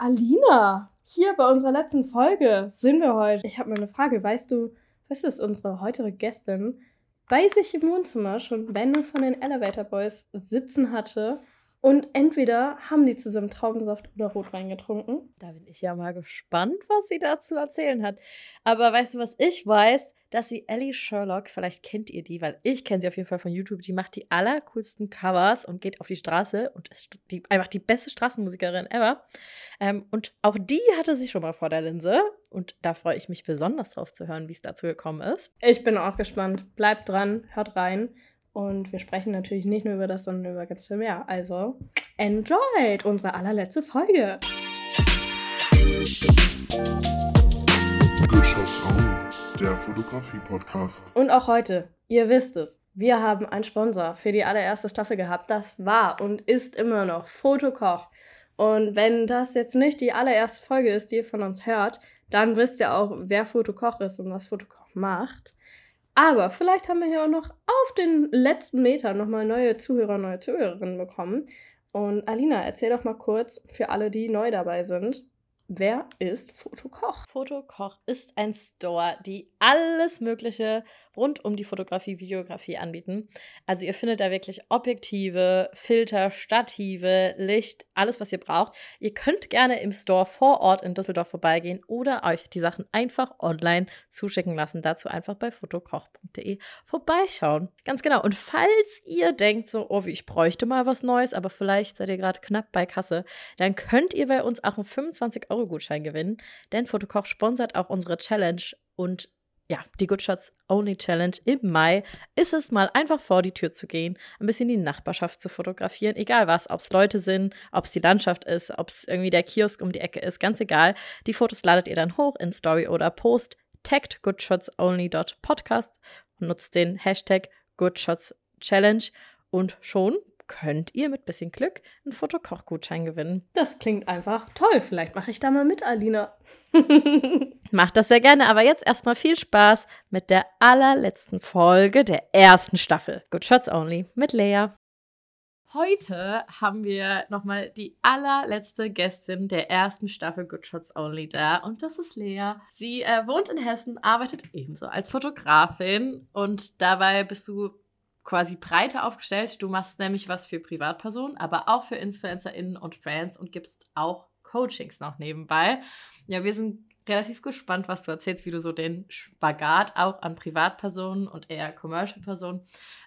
Alina, hier bei unserer letzten Folge sind wir heute. Ich habe mal eine Frage. Weißt du, du, dass unsere heutige Gästin bei sich im Wohnzimmer schon Bände von den Elevator Boys sitzen hatte und entweder haben die zusammen Traubensaft oder Rotwein getrunken. Da bin ich ja mal gespannt, was sie dazu erzählen hat. Aber weißt du, was ich weiß? Dass sie Ellie Sherlock, vielleicht kennt ihr die, weil ich kenne sie auf jeden Fall von YouTube, die macht die allercoolsten Covers und geht auf die Straße und ist die, einfach die beste Straßenmusikerin ever. Ähm, und auch die hatte sie schon mal vor der Linse. Und da freue ich mich besonders drauf zu hören, wie es dazu gekommen ist. Ich bin auch gespannt. Bleibt dran, hört rein. Und wir sprechen natürlich nicht nur über das, sondern über ganz viel mehr. Also, enjoyed unsere allerletzte Folge. Der Fotografie-Podcast. Und auch heute, ihr wisst es, wir haben einen Sponsor für die allererste Staffel gehabt. Das war und ist immer noch Fotokoch. Und wenn das jetzt nicht die allererste Folge ist, die ihr von uns hört, dann wisst ihr auch, wer Fotokoch ist und was Fotokoch macht. Aber vielleicht haben wir hier auch noch auf den letzten Metern nochmal neue Zuhörer, neue Zuhörerinnen bekommen. Und Alina, erzähl doch mal kurz für alle, die neu dabei sind, Wer ist Fotokoch? Fotokoch ist ein Store, die alles Mögliche rund um die Fotografie, Videografie anbieten. Also ihr findet da wirklich Objektive, Filter, Stative, Licht, alles, was ihr braucht. Ihr könnt gerne im Store vor Ort in Düsseldorf vorbeigehen oder euch die Sachen einfach online zuschicken lassen. Dazu einfach bei fotokoch.de vorbeischauen. Ganz genau. Und falls ihr denkt so, oh, wie ich bräuchte mal was Neues, aber vielleicht seid ihr gerade knapp bei Kasse, dann könnt ihr bei uns auch einen 25 Euro Gutschein gewinnen, denn Fotokoch sponsert auch unsere Challenge und ja, die Good Shots Only Challenge im Mai. Ist es mal einfach vor die Tür zu gehen, ein bisschen die Nachbarschaft zu fotografieren, egal was, ob es Leute sind, ob es die Landschaft ist, ob es irgendwie der Kiosk um die Ecke ist, ganz egal. Die Fotos ladet ihr dann hoch in Story oder Post, taggt goodshotsonly.podcast und nutzt den Hashtag Goodshots Challenge. Und schon könnt ihr mit bisschen Glück einen Fotokochgutschein gewinnen. Das klingt einfach toll. Vielleicht mache ich da mal mit, Alina. Macht das sehr gerne, aber jetzt erstmal viel Spaß mit der allerletzten Folge der ersten Staffel. Good Shots Only mit Lea. Heute haben wir nochmal die allerletzte Gästin der ersten Staffel Good Shots Only da und das ist Lea. Sie äh, wohnt in Hessen, arbeitet ebenso als Fotografin und dabei bist du quasi breiter aufgestellt. Du machst nämlich was für Privatpersonen, aber auch für InfluencerInnen und Brands und gibst auch Coachings noch nebenbei. Ja, wir sind relativ gespannt, was du erzählst, wie du so den Spagat auch an Privatpersonen und eher Commercial-Personen,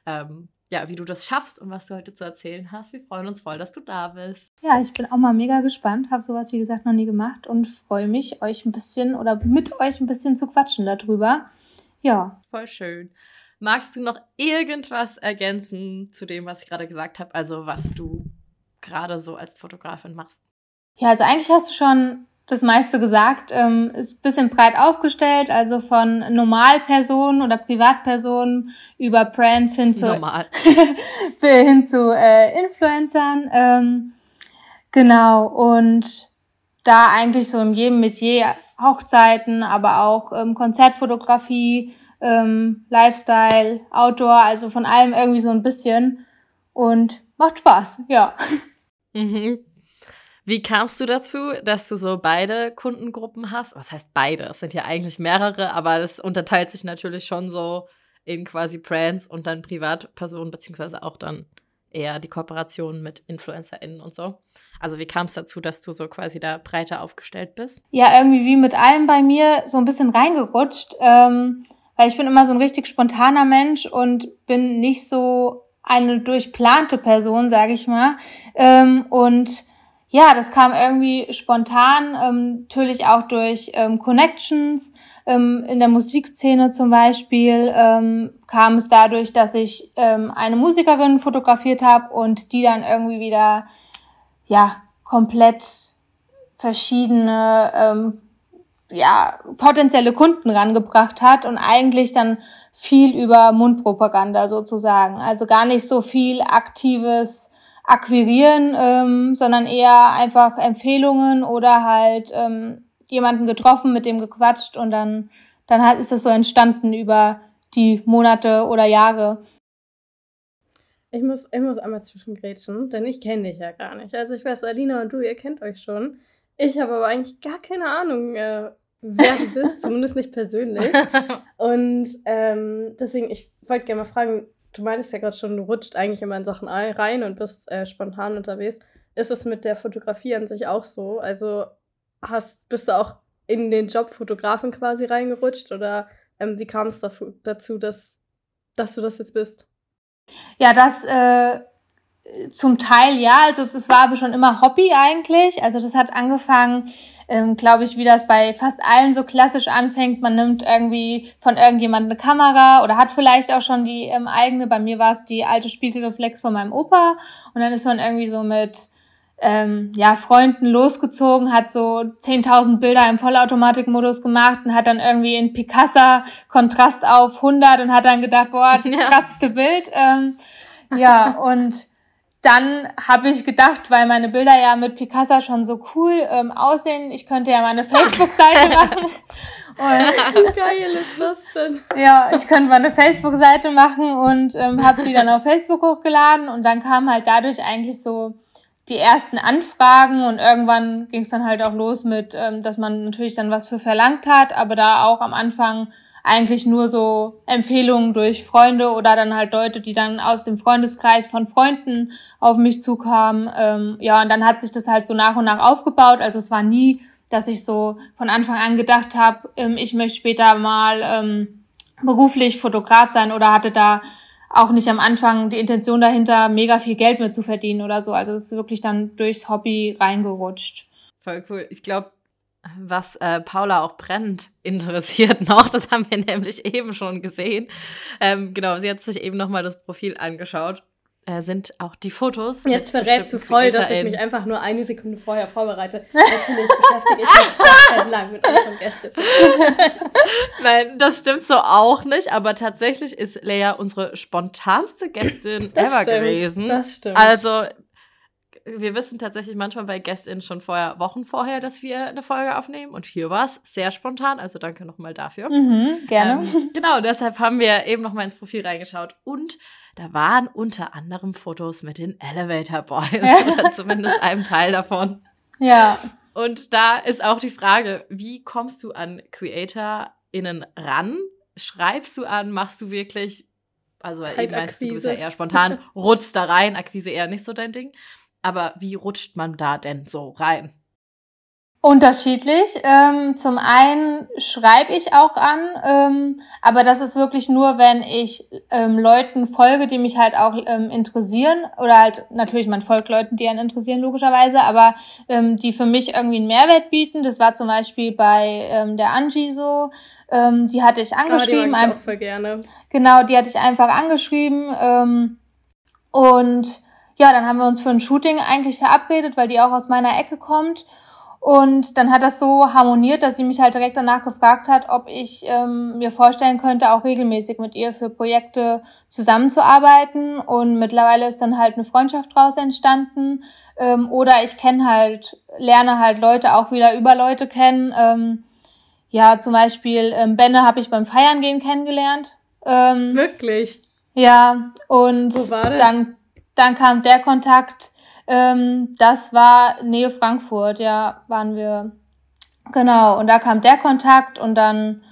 ähm, ja, wie du das schaffst und was du heute zu erzählen hast. Wir freuen uns voll, dass du da bist. Ja, ich bin auch mal mega gespannt, habe sowas wie gesagt noch nie gemacht und freue mich, euch ein bisschen oder mit euch ein bisschen zu quatschen darüber. Ja. Voll schön. Magst du noch irgendwas ergänzen zu dem, was ich gerade gesagt habe? Also was du gerade so als Fotografin machst? Ja, also eigentlich hast du schon das meiste gesagt. Ähm, ist ein bisschen breit aufgestellt, also von Normalpersonen oder Privatpersonen über Brands hin zu Normal. hin zu äh, Influencern. Ähm, genau und da eigentlich so in jedem Metier Hochzeiten, aber auch ähm, Konzertfotografie, ähm, Lifestyle, Outdoor, also von allem irgendwie so ein bisschen und macht Spaß, ja. Mhm. Wie kamst du dazu, dass du so beide Kundengruppen hast? Was heißt beide? Es sind ja eigentlich mehrere, aber das unterteilt sich natürlich schon so in quasi Brands und dann Privatpersonen, beziehungsweise auch dann eher die Kooperation mit InfluencerInnen und so. Also wie kam es dazu, dass du so quasi da breiter aufgestellt bist? Ja, irgendwie wie mit allem bei mir so ein bisschen reingerutscht. Ähm, weil ich bin immer so ein richtig spontaner Mensch und bin nicht so eine durchplante Person, sage ich mal. Ähm, und ja, das kam irgendwie spontan, ähm, natürlich auch durch ähm, Connections. Ähm, in der Musikszene zum Beispiel ähm, kam es dadurch, dass ich ähm, eine Musikerin fotografiert habe und die dann irgendwie wieder ja komplett verschiedene ähm, ja, potenzielle Kunden rangebracht hat und eigentlich dann viel über Mundpropaganda sozusagen. Also gar nicht so viel aktives Akquirieren, ähm, sondern eher einfach Empfehlungen oder halt ähm, jemanden getroffen, mit dem gequatscht und dann, dann hat, ist es so entstanden über die Monate oder Jahre. Ich muss, ich muss einmal zwischengrätschen, denn ich kenne dich ja gar nicht. Also ich weiß, Alina und du, ihr kennt euch schon. Ich habe aber eigentlich gar keine Ahnung, äh, wer du bist, zumindest nicht persönlich. Und ähm, deswegen, ich wollte gerne mal fragen, du meintest ja gerade schon, du rutscht eigentlich immer in Sachen rein und bist äh, spontan unterwegs. Ist es mit der Fotografie an sich auch so? Also hast, bist du auch in den Job Fotografen quasi reingerutscht oder ähm, wie kam es dazu, dass, dass du das jetzt bist? Ja, das äh, zum Teil ja, also das war aber schon immer Hobby eigentlich. Also das hat angefangen, ähm, glaube ich, wie das bei fast allen so klassisch anfängt. Man nimmt irgendwie von irgendjemandem eine Kamera oder hat vielleicht auch schon die ähm, eigene. Bei mir war es die alte Spiegelreflex von meinem Opa. Und dann ist man irgendwie so mit ähm, ja, Freunden losgezogen, hat so 10.000 Bilder im Vollautomatikmodus gemacht und hat dann irgendwie in Picasa Kontrast auf 100 und hat dann gedacht, boah, das krasseste Bild. Ähm, ja, und dann habe ich gedacht, weil meine Bilder ja mit Picasa schon so cool ähm, aussehen, ich könnte ja meine Facebook-Seite machen. Wie geil ist das denn? Ja, ich könnte meine Facebook-Seite machen und ähm, habe die dann auf Facebook hochgeladen und dann kam halt dadurch eigentlich so die ersten Anfragen und irgendwann ging es dann halt auch los mit, ähm, dass man natürlich dann was für verlangt hat, aber da auch am Anfang eigentlich nur so Empfehlungen durch Freunde oder dann halt Leute, die dann aus dem Freundeskreis von Freunden auf mich zukamen. Ähm, ja, und dann hat sich das halt so nach und nach aufgebaut. Also es war nie, dass ich so von Anfang an gedacht habe, ähm, ich möchte später mal ähm, beruflich Fotograf sein oder hatte da auch nicht am Anfang die Intention dahinter, mega viel Geld mit zu verdienen oder so. Also es ist wirklich dann durchs Hobby reingerutscht. Voll cool. Ich glaube, was äh, Paula auch brennt interessiert noch. Das haben wir nämlich eben schon gesehen. Ähm, genau, sie hat sich eben nochmal das Profil angeschaut. Äh, sind auch die Fotos. Jetzt verrätst du voll, dass ich mich einfach nur eine Sekunde vorher vorbereite. Natürlich beschäftige ich mich lang mit unseren Gästen. Nein, das stimmt so auch nicht, aber tatsächlich ist Lea unsere spontanste Gästin das ever stimmt, gewesen. Das stimmt. Also wir wissen tatsächlich manchmal bei GästInnen schon vorher, Wochen vorher, dass wir eine Folge aufnehmen. Und hier war es sehr spontan, also danke nochmal dafür. Mhm, gerne. Ähm, genau, deshalb haben wir eben nochmal ins Profil reingeschaut. Und da waren unter anderem Fotos mit den Elevator Boys oder zumindest einem Teil davon. Ja. Und da ist auch die Frage, wie kommst du an CreatorInnen ran? Schreibst du an? Machst du wirklich, also Halt eben meinst du, du bist ja eher spontan, rutschst da rein, Akquise eher nicht so dein Ding. Aber wie rutscht man da denn so rein? Unterschiedlich. Ähm, zum einen schreibe ich auch an, ähm, aber das ist wirklich nur, wenn ich ähm, Leuten folge, die mich halt auch ähm, interessieren. Oder halt, natürlich, man folgt Leuten, die einen interessieren, logischerweise, aber ähm, die für mich irgendwie einen Mehrwert bieten. Das war zum Beispiel bei ähm, der Angie so. Ähm, die hatte ich angeschrieben. Ah, die ich auch voll gerne. Genau, die hatte ich einfach angeschrieben. Ähm, und ja, dann haben wir uns für ein Shooting eigentlich verabredet, weil die auch aus meiner Ecke kommt. Und dann hat das so harmoniert, dass sie mich halt direkt danach gefragt hat, ob ich ähm, mir vorstellen könnte, auch regelmäßig mit ihr für Projekte zusammenzuarbeiten. Und mittlerweile ist dann halt eine Freundschaft draus entstanden. Ähm, oder ich kenne halt, lerne halt Leute auch wieder über Leute kennen. Ähm, ja, zum Beispiel ähm, Benne habe ich beim Feiern gehen kennengelernt. Ähm, Wirklich. ja, und Wo war das? dann dann kam der Kontakt. Ähm, das war Nähe Frankfurt, ja, waren wir. Genau, und da kam der Kontakt und dann,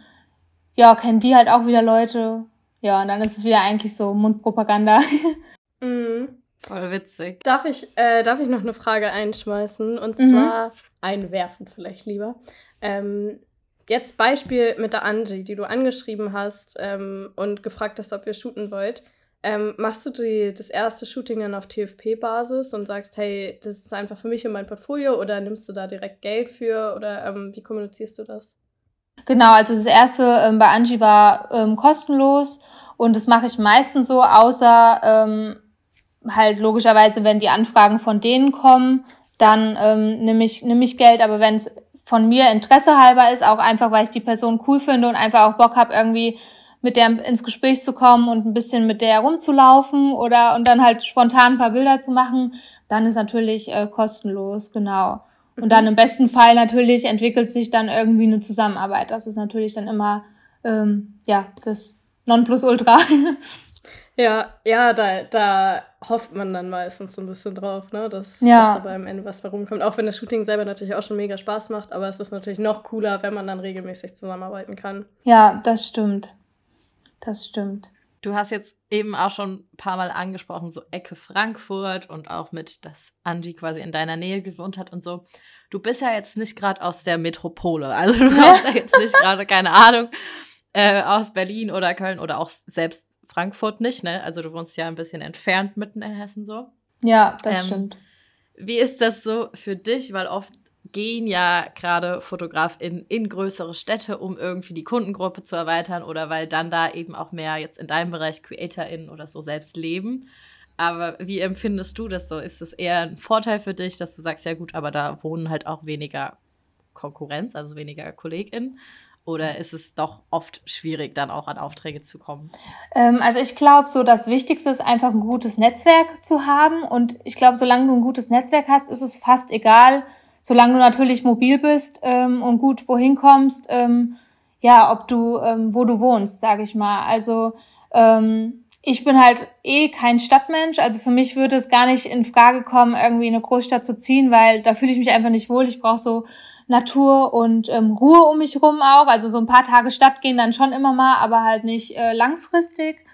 ja, kennen die halt auch wieder Leute. Ja, und dann ist es wieder eigentlich so Mundpropaganda. Mhm. Voll witzig. Darf ich, äh, darf ich noch eine Frage einschmeißen? Und Mhm. zwar einwerfen vielleicht lieber. Ähm, jetzt Beispiel mit der Angie, die du angeschrieben hast ähm, und gefragt hast, ob ihr shooten wollt. Ähm, machst du die, das erste Shooting dann auf TFP-Basis und sagst, hey, das ist einfach für mich und mein Portfolio oder nimmst du da direkt Geld für oder ähm, wie kommunizierst du das? Genau, also das erste ähm, bei Angie war ähm, kostenlos und das mache ich meistens so, außer ähm, halt logischerweise, wenn die Anfragen von denen kommen, dann ähm, nehme ich, nehm ich Geld, aber wenn es von mir Interesse halber ist, auch einfach, weil ich die Person cool finde und einfach auch Bock habe, irgendwie mit der ins Gespräch zu kommen und ein bisschen mit der rumzulaufen oder und dann halt spontan ein paar Bilder zu machen, dann ist natürlich äh, kostenlos, genau. Und dann im besten Fall natürlich entwickelt sich dann irgendwie eine Zusammenarbeit. Das ist natürlich dann immer ähm, ja das Nonplusultra. Ja, ja, da, da hofft man dann meistens so ein bisschen drauf, ne? Dass, Ja. dass dabei am Ende was warum kommt. Auch wenn das Shooting selber natürlich auch schon mega Spaß macht, aber es ist natürlich noch cooler, wenn man dann regelmäßig zusammenarbeiten kann. Ja, das stimmt. Das stimmt. Du hast jetzt eben auch schon ein paar Mal angesprochen, so Ecke Frankfurt und auch mit, dass Angie quasi in deiner Nähe gewohnt hat und so. Du bist ja jetzt nicht gerade aus der Metropole. Also du kommst ja jetzt nicht gerade, keine Ahnung, äh, aus Berlin oder Köln oder auch selbst Frankfurt nicht, ne? Also du wohnst ja ein bisschen entfernt mitten in Hessen so. Ja, das Ähm, stimmt. Wie ist das so für dich? Weil oft gehen ja gerade FotografInnen in größere Städte, um irgendwie die Kundengruppe zu erweitern oder weil dann da eben auch mehr jetzt in deinem Bereich CreatorInnen oder so selbst leben. Aber wie empfindest du das so? Ist es eher ein Vorteil für dich, dass du sagst, ja gut, aber da wohnen halt auch weniger Konkurrenz, also weniger KollegInnen? Oder ist es doch oft schwierig, dann auch an Aufträge zu kommen? Ähm, also ich glaube, so das Wichtigste ist einfach ein gutes Netzwerk zu haben. Und ich glaube, solange du ein gutes Netzwerk hast, ist es fast egal, solange du natürlich mobil bist ähm, und gut wohin kommst, ähm, ja, ob du, ähm, wo du wohnst, sage ich mal. Also ähm, ich bin halt eh kein Stadtmensch, also für mich würde es gar nicht in Frage kommen, irgendwie in eine Großstadt zu ziehen, weil da fühle ich mich einfach nicht wohl. Ich brauche so Natur und ähm, Ruhe um mich rum auch. Also so ein paar Tage Stadt gehen dann schon immer mal, aber halt nicht äh, langfristig.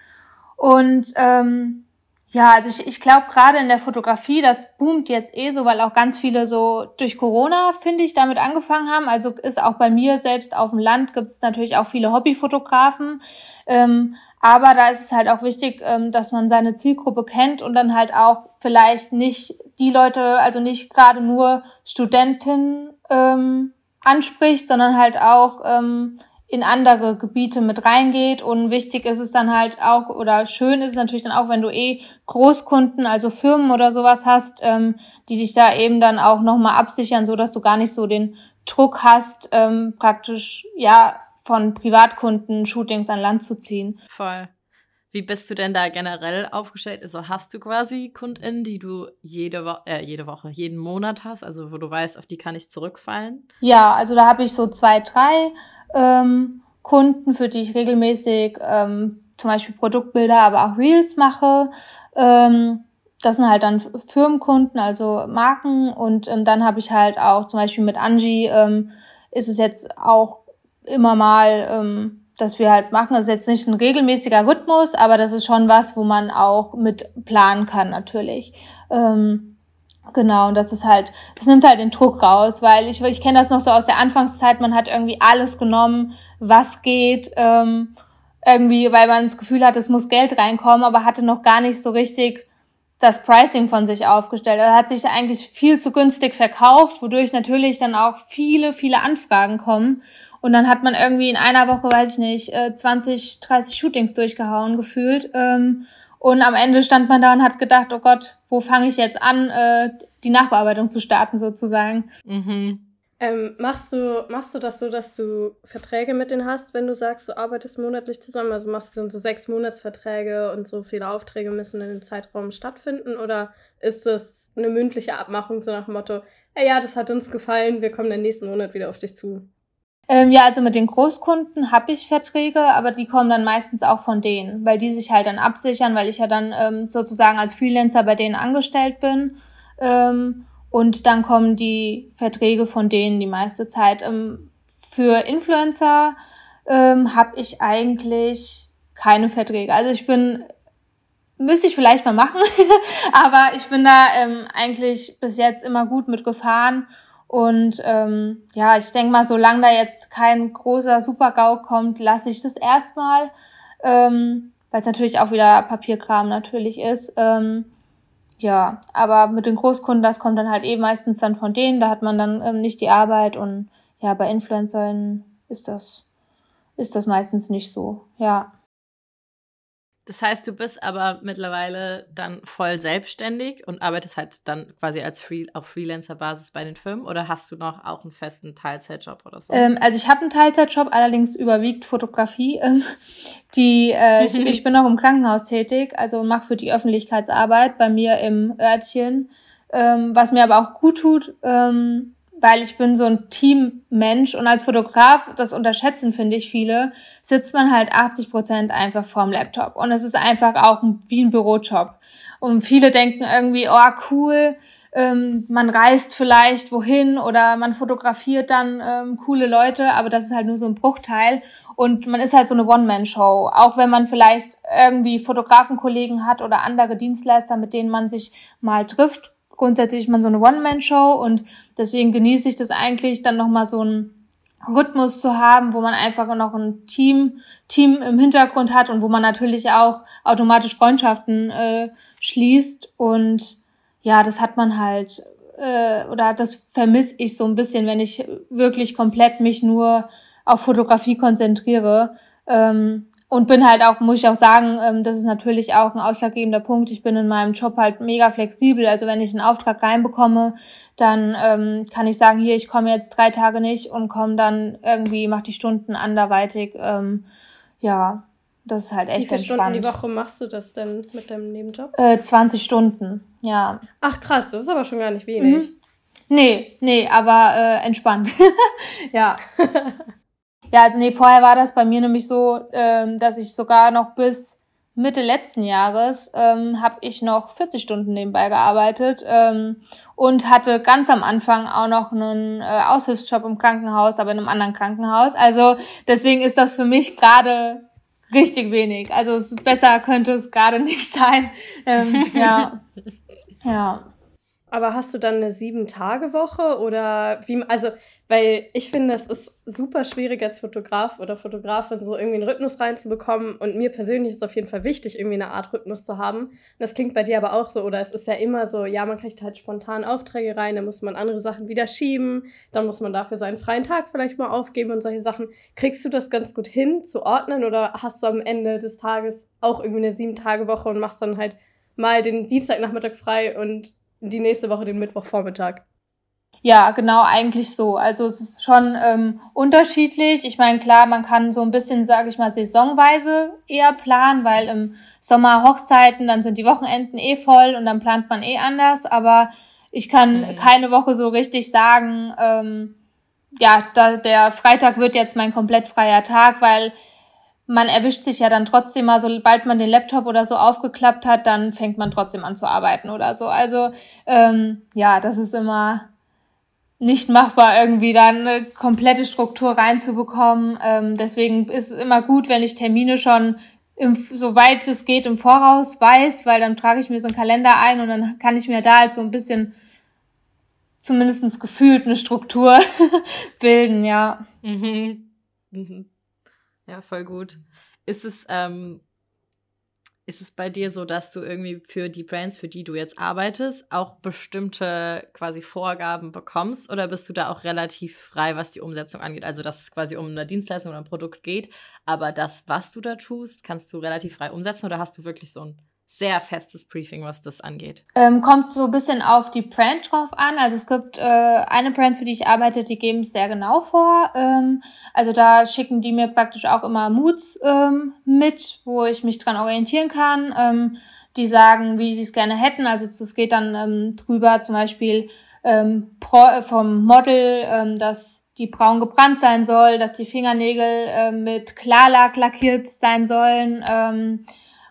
Und ähm, ja, also ich, ich glaube gerade in der Fotografie, das boomt jetzt eh so, weil auch ganz viele so durch Corona, finde ich, damit angefangen haben. Also ist auch bei mir selbst auf dem Land gibt es natürlich auch viele Hobbyfotografen. Ähm, aber da ist es halt auch wichtig, ähm, dass man seine Zielgruppe kennt und dann halt auch vielleicht nicht die Leute, also nicht gerade nur Studenten ähm, anspricht, sondern halt auch ähm, in andere Gebiete mit reingeht. Und wichtig ist es dann halt auch, oder schön ist es natürlich dann auch, wenn du eh Großkunden, also Firmen oder sowas hast, ähm, die dich da eben dann auch nochmal absichern, so dass du gar nicht so den Druck hast, ähm, praktisch, ja, von Privatkunden Shootings an Land zu ziehen. Voll. Wie bist du denn da generell aufgestellt? Also hast du quasi KundInnen, die du jede, Wo äh, jede Woche, jeden Monat hast, also wo du weißt, auf die kann ich zurückfallen? Ja, also da habe ich so zwei, drei ähm, Kunden, für die ich regelmäßig ähm, zum Beispiel Produktbilder, aber auch Reels mache. Ähm, das sind halt dann Firmenkunden, also Marken. Und ähm, dann habe ich halt auch zum Beispiel mit Angie ähm, ist es jetzt auch immer mal, ähm, dass wir halt machen. Das ist jetzt nicht ein regelmäßiger Rhythmus, aber das ist schon was, wo man auch mit planen kann natürlich. Ähm, Genau, und das ist halt, das nimmt halt den Druck raus, weil ich, ich kenne das noch so aus der Anfangszeit, man hat irgendwie alles genommen, was geht, ähm, irgendwie, weil man das Gefühl hat, es muss Geld reinkommen, aber hatte noch gar nicht so richtig das Pricing von sich aufgestellt. Er hat sich eigentlich viel zu günstig verkauft, wodurch natürlich dann auch viele, viele Anfragen kommen. Und dann hat man irgendwie in einer Woche, weiß ich nicht, äh, 20, 30 Shootings durchgehauen gefühlt. Ähm, und am Ende stand man da und hat gedacht, oh Gott, wo fange ich jetzt an, äh, die Nachbearbeitung zu starten sozusagen. Mhm. Ähm, machst, du, machst du das so, dass du Verträge mit denen hast, wenn du sagst, du arbeitest monatlich zusammen? Also machst du dann so sechs Monatsverträge und so viele Aufträge müssen in dem Zeitraum stattfinden? Oder ist das eine mündliche Abmachung, so nach dem Motto, hey, ja, das hat uns gefallen, wir kommen den nächsten Monat wieder auf dich zu? Ähm, ja, also mit den Großkunden habe ich Verträge, aber die kommen dann meistens auch von denen, weil die sich halt dann absichern, weil ich ja dann ähm, sozusagen als Freelancer bei denen angestellt bin. Ähm, und dann kommen die Verträge von denen die meiste Zeit. Ähm, für Influencer ähm, habe ich eigentlich keine Verträge. Also ich bin, müsste ich vielleicht mal machen, aber ich bin da ähm, eigentlich bis jetzt immer gut mitgefahren. Und ähm, ja, ich denke mal, solange da jetzt kein großer Super-GAU kommt, lasse ich das erstmal, ähm, weil es natürlich auch wieder Papierkram natürlich ist. Ähm, ja, aber mit den Großkunden, das kommt dann halt eh meistens dann von denen, da hat man dann ähm, nicht die Arbeit und ja, bei Influencern ist das, ist das meistens nicht so, ja. Das heißt, du bist aber mittlerweile dann voll selbstständig und arbeitest halt dann quasi als Free auf Freelancer-Basis bei den Firmen oder hast du noch auch einen festen Teilzeitjob oder so? Ähm, also ich habe einen Teilzeitjob, allerdings überwiegt Fotografie. Ähm, die, äh, ich, ich bin noch im Krankenhaus tätig, also mache für die Öffentlichkeitsarbeit bei mir im Örtchen, ähm, was mir aber auch gut tut, ähm, weil ich bin so ein Teammensch und als Fotograf, das unterschätzen finde ich viele, sitzt man halt 80 Prozent einfach vorm Laptop und es ist einfach auch wie ein Bürojob. Und viele denken irgendwie, oh cool, ähm, man reist vielleicht wohin oder man fotografiert dann ähm, coole Leute, aber das ist halt nur so ein Bruchteil. Und man ist halt so eine One-Man-Show. Auch wenn man vielleicht irgendwie Fotografenkollegen hat oder andere Dienstleister, mit denen man sich mal trifft grundsätzlich ist man so eine One-Man-Show und deswegen genieße ich das eigentlich, dann nochmal so einen Rhythmus zu haben, wo man einfach noch ein Team, Team im Hintergrund hat und wo man natürlich auch automatisch Freundschaften äh, schließt. Und ja, das hat man halt, äh, oder das vermisse ich so ein bisschen, wenn ich wirklich komplett mich nur auf Fotografie konzentriere. Ähm, und bin halt auch, muss ich auch sagen, ähm, das ist natürlich auch ein ausschlaggebender Punkt. Ich bin in meinem Job halt mega flexibel. Also wenn ich einen Auftrag reinbekomme, dann ähm, kann ich sagen, hier, ich komme jetzt drei Tage nicht und komme dann irgendwie, mach die Stunden anderweitig. Ähm, ja, das ist halt echt Wie viele entspannt. Stunden die Woche machst du das denn mit deinem Nebenjob? Äh, 20 Stunden, ja. Ach krass, das ist aber schon gar nicht wenig. Mhm. Nee, nee, aber äh, entspannt. ja. Ja, also nee, vorher war das bei mir nämlich so, ähm, dass ich sogar noch bis Mitte letzten Jahres ähm, habe ich noch 40 Stunden nebenbei gearbeitet ähm, und hatte ganz am Anfang auch noch einen äh, Aushilfsjob im Krankenhaus, aber in einem anderen Krankenhaus. Also deswegen ist das für mich gerade richtig wenig. Also es, besser könnte es gerade nicht sein. Ähm, ja, ja. Aber hast du dann eine Sieben-Tage-Woche oder wie, also, weil ich finde, es ist super schwierig als Fotograf oder Fotografin so irgendwie einen Rhythmus reinzubekommen und mir persönlich ist es auf jeden Fall wichtig, irgendwie eine Art Rhythmus zu haben. Und das klingt bei dir aber auch so, oder es ist ja immer so, ja, man kriegt halt spontan Aufträge rein, dann muss man andere Sachen wieder schieben, dann muss man dafür seinen freien Tag vielleicht mal aufgeben und solche Sachen. Kriegst du das ganz gut hin zu ordnen oder hast du am Ende des Tages auch irgendwie eine Sieben-Tage-Woche und machst dann halt mal den Dienstagnachmittag frei und die nächste Woche den Mittwochvormittag. Ja, genau, eigentlich so. Also es ist schon ähm, unterschiedlich. Ich meine, klar, man kann so ein bisschen, sage ich mal, saisonweise eher planen, weil im Sommer Hochzeiten, dann sind die Wochenenden eh voll und dann plant man eh anders. Aber ich kann mhm. keine Woche so richtig sagen, ähm, ja, da, der Freitag wird jetzt mein komplett freier Tag, weil man erwischt sich ja dann trotzdem mal, sobald man den Laptop oder so aufgeklappt hat, dann fängt man trotzdem an zu arbeiten oder so. Also ähm, ja, das ist immer nicht machbar, irgendwie da eine komplette Struktur reinzubekommen. Ähm, deswegen ist es immer gut, wenn ich Termine schon im, soweit es geht im Voraus weiß, weil dann trage ich mir so einen Kalender ein und dann kann ich mir da halt so ein bisschen zumindestens gefühlt eine Struktur bilden, ja. Mhm. Mhm. Ja, voll gut. Ist es, ähm, ist es bei dir so, dass du irgendwie für die Brands, für die du jetzt arbeitest, auch bestimmte quasi Vorgaben bekommst? Oder bist du da auch relativ frei, was die Umsetzung angeht? Also, dass es quasi um eine Dienstleistung oder ein Produkt geht, aber das, was du da tust, kannst du relativ frei umsetzen oder hast du wirklich so ein sehr festes Briefing, was das angeht. Ähm, kommt so ein bisschen auf die Brand drauf an. Also es gibt äh, eine Brand, für die ich arbeite, die geben es sehr genau vor. Ähm, also da schicken die mir praktisch auch immer Moods ähm, mit, wo ich mich dran orientieren kann. Ähm, die sagen, wie sie es gerne hätten. Also es geht dann ähm, drüber zum Beispiel ähm, pro, vom Model, ähm, dass die braun gebrannt sein soll, dass die Fingernägel äh, mit Klarlack lackiert sein sollen. Ähm,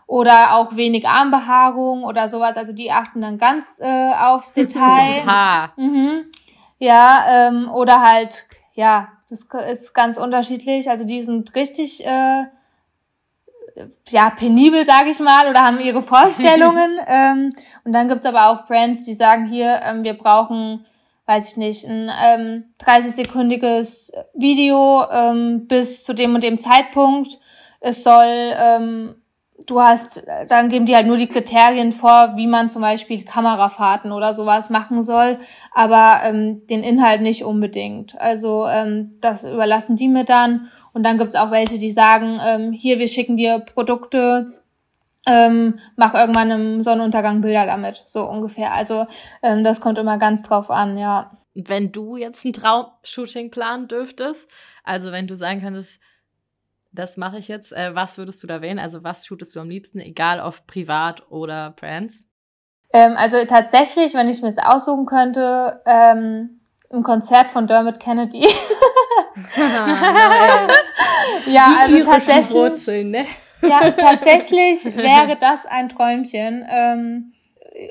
oder auch wenig Armbehaarung oder sowas. Also die achten dann ganz äh, aufs Detail. Mhm. Ja, ähm, oder halt, ja, das ist ganz unterschiedlich. Also die sind richtig, äh, ja, penibel, sage ich mal, oder haben ihre Vorstellungen. ähm, und dann gibt's aber auch Brands, die sagen hier, ähm, wir brauchen, weiß ich nicht, ein ähm, 30-sekündiges Video ähm, bis zu dem und dem Zeitpunkt. Es soll ähm, du hast, dann geben die halt nur die Kriterien vor, wie man zum Beispiel Kamerafahrten oder sowas machen soll, aber ähm, den Inhalt nicht unbedingt. Also ähm, das überlassen die mir dann. Und dann gibt's auch welche, die sagen, ähm, hier, wir schicken dir Produkte, ähm, mach irgendwann im Sonnenuntergang Bilder damit, so ungefähr. Also ähm, das kommt immer ganz drauf an, ja. Wenn du jetzt ein Traumshooting planen dürftest, also wenn du sagen könntest, das mache ich jetzt. Äh, was würdest du da wählen? Also was shootest du am liebsten, egal ob privat oder Brands? Ähm, also tatsächlich, wenn ich mir das aussuchen könnte, ähm, ein Konzert von Dermot Kennedy. ja, Die also tatsächlich. Wurzeln, ne? Ja, tatsächlich wäre das ein Träumchen. Ähm,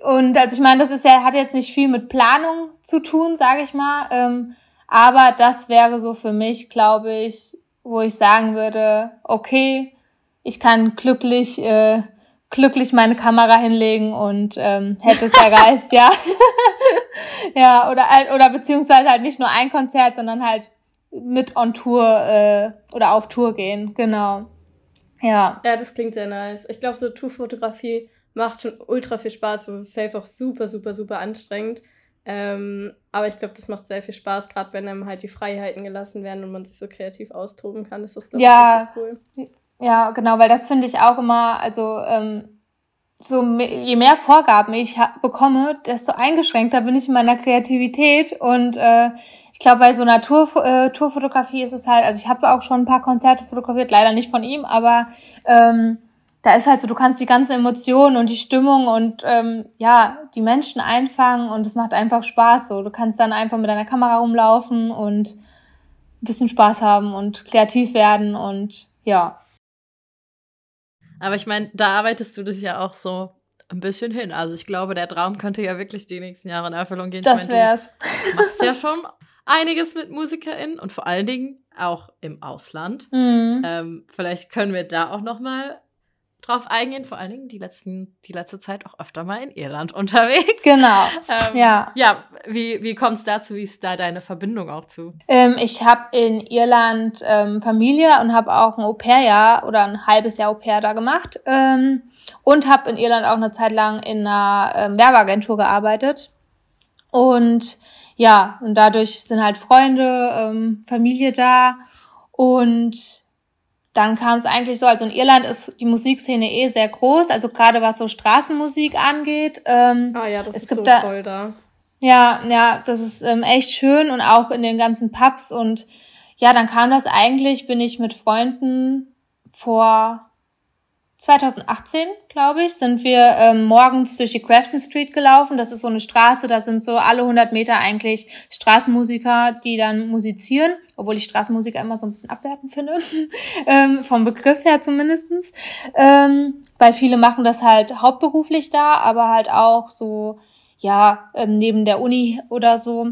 und also ich meine, das ist ja, hat jetzt nicht viel mit Planung zu tun, sage ich mal. Ähm, aber das wäre so für mich, glaube ich, wo ich sagen würde, okay, ich kann glücklich, äh, glücklich meine Kamera hinlegen und ähm, hätte es erreicht, ja. ja, oder halt- oder beziehungsweise halt nicht nur ein Konzert, sondern halt mit on Tour äh, oder auf Tour gehen, genau. Ja. Ja, das klingt sehr nice. Ich glaube, so Tourfotografie macht schon ultra viel Spaß. Es ist safe auch super, super, super anstrengend. Ähm, aber ich glaube, das macht sehr viel Spaß, gerade wenn einem halt die Freiheiten gelassen werden und man sich so kreativ austoben kann. Ist das, glaube ich, Ja. richtig cool. Ja, genau, weil das finde ich auch immer, also ähm, so je mehr Vorgaben ich bekomme, desto eingeschränkter bin ich in meiner Kreativität und äh, ich glaube, bei so einer Tour, äh, Tourfotografie ist es halt, also ich habe auch schon ein paar Konzerte fotografiert, leider nicht von ihm, aber ähm, da ist halt so, du kannst die ganzen Emotionen und die Stimmung und ähm, ja, die Menschen einfangen und es macht einfach Spaß so. Du kannst dann einfach mit deiner Kamera rumlaufen und ein bisschen Spaß haben und kreativ werden und ja. Aber ich meine, da arbeitest du dich ja auch so ein bisschen hin. Also ich glaube, der Traum könnte ja wirklich die nächsten Jahre in Erfüllung gehen. Das ich mein, wär's. Du machst ja schon einiges mit MusikerInnen und vor allen Dingen auch im Ausland. Mhm. Ähm, vielleicht können wir da auch noch mal drauf eingehen. Vor allen Dingen die, letzten, die letzte Zeit auch öfter mal in Irland unterwegs. Genau. Ähm, Ja. Ja, wie, wie kommt es dazu? Wie ist da deine Verbindung auch zu? Ähm, ich habe in Irland ähm, Familie und habe auch ein Au-pair-Jahr oder ein halbes Jahr Au-pair da gemacht. Ähm, und habe in Irland auch eine Zeit lang in einer ähm, Werbeagentur gearbeitet. Und ja, und dadurch sind halt Freunde, ähm, Familie da. Und dann kam es eigentlich so, also in Irland ist die Musikszene eh sehr groß, also gerade was so Straßenmusik angeht. Ähm, Ah ja, das Es ist gibt so da- toll da. ja, ja, das ist ähm, echt schön und auch in den ganzen Pubs und ja, dann kam das eigentlich, bin ich mit Freunden vor 2018, glaube ich, sind wir ähm, morgens durch die Grafton Street gelaufen. Das ist so eine Straße, da sind so alle 100 Meter eigentlich Straßenmusiker, die dann musizieren, obwohl ich Straßenmusiker immer so ein bisschen abwertend finde, ähm, vom Begriff her zumindestens. Ähm, weil viele machen das halt hauptberuflich da, aber halt auch so ja, ähm, neben der Uni oder so.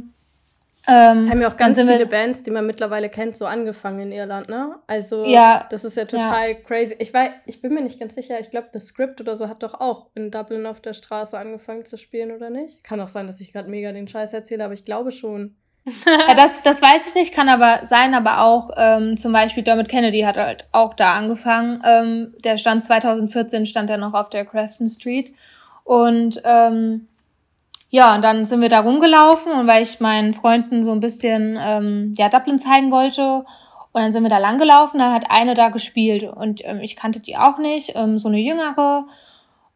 Ähm, Es haben ja auch ganz viele Bands, die man mittlerweile kennt, so angefangen in Irland, ne? Also, Ja, das ist ja total crazy. Ich weiß, ich bin mir nicht ganz sicher, ich glaube, The Script oder so hat doch auch in Dublin auf der Straße angefangen zu spielen, oder nicht? Kann auch sein, dass ich gerade mega den Scheiß erzähle, aber ich glaube schon. Ja, das, das weiß ich nicht, kann aber sein, aber auch ähm, zum Beispiel Dermot Kennedy hat halt auch da angefangen. Ähm, der stand 2014, stand er noch auf der Crafton Street. Und ähm, ja, und dann sind wir da rumgelaufen und weil ich meinen Freunden so ein bisschen ähm, ja, Dublin zeigen wollte. Und dann sind wir da lang gelaufen, dann hat eine da gespielt und ähm, ich kannte die auch nicht, ähm, so eine jüngere.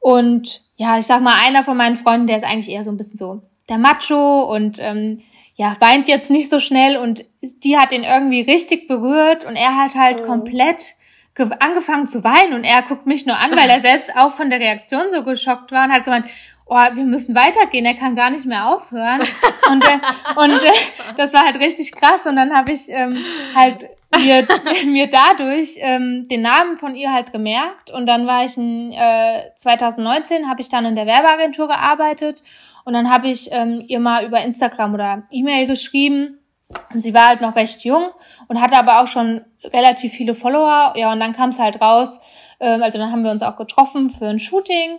Und ja, ich sag mal, einer von meinen Freunden, der ist eigentlich eher so ein bisschen so der Macho und ähm, ja, weint jetzt nicht so schnell und die hat ihn irgendwie richtig berührt und er hat halt Oh. komplett ge- angefangen zu weinen und er guckt mich nur an, weil er selbst auch von der Reaktion so geschockt war und hat gemeint, oh, wir müssen weitergehen, er kann gar nicht mehr aufhören. Und, äh, und äh, das war halt richtig krass und dann habe ich ähm, halt mir, mir dadurch ähm, den Namen von ihr halt gemerkt und dann war ich in äh, 2019 habe ich dann in der Werbeagentur gearbeitet und dann habe ich ähm, ihr mal über Instagram oder E-Mail geschrieben und sie war halt noch recht jung und hatte aber auch schon relativ viele Follower. Ja, und dann kam es halt raus. Ähm, also dann haben wir uns auch getroffen für ein Shooting.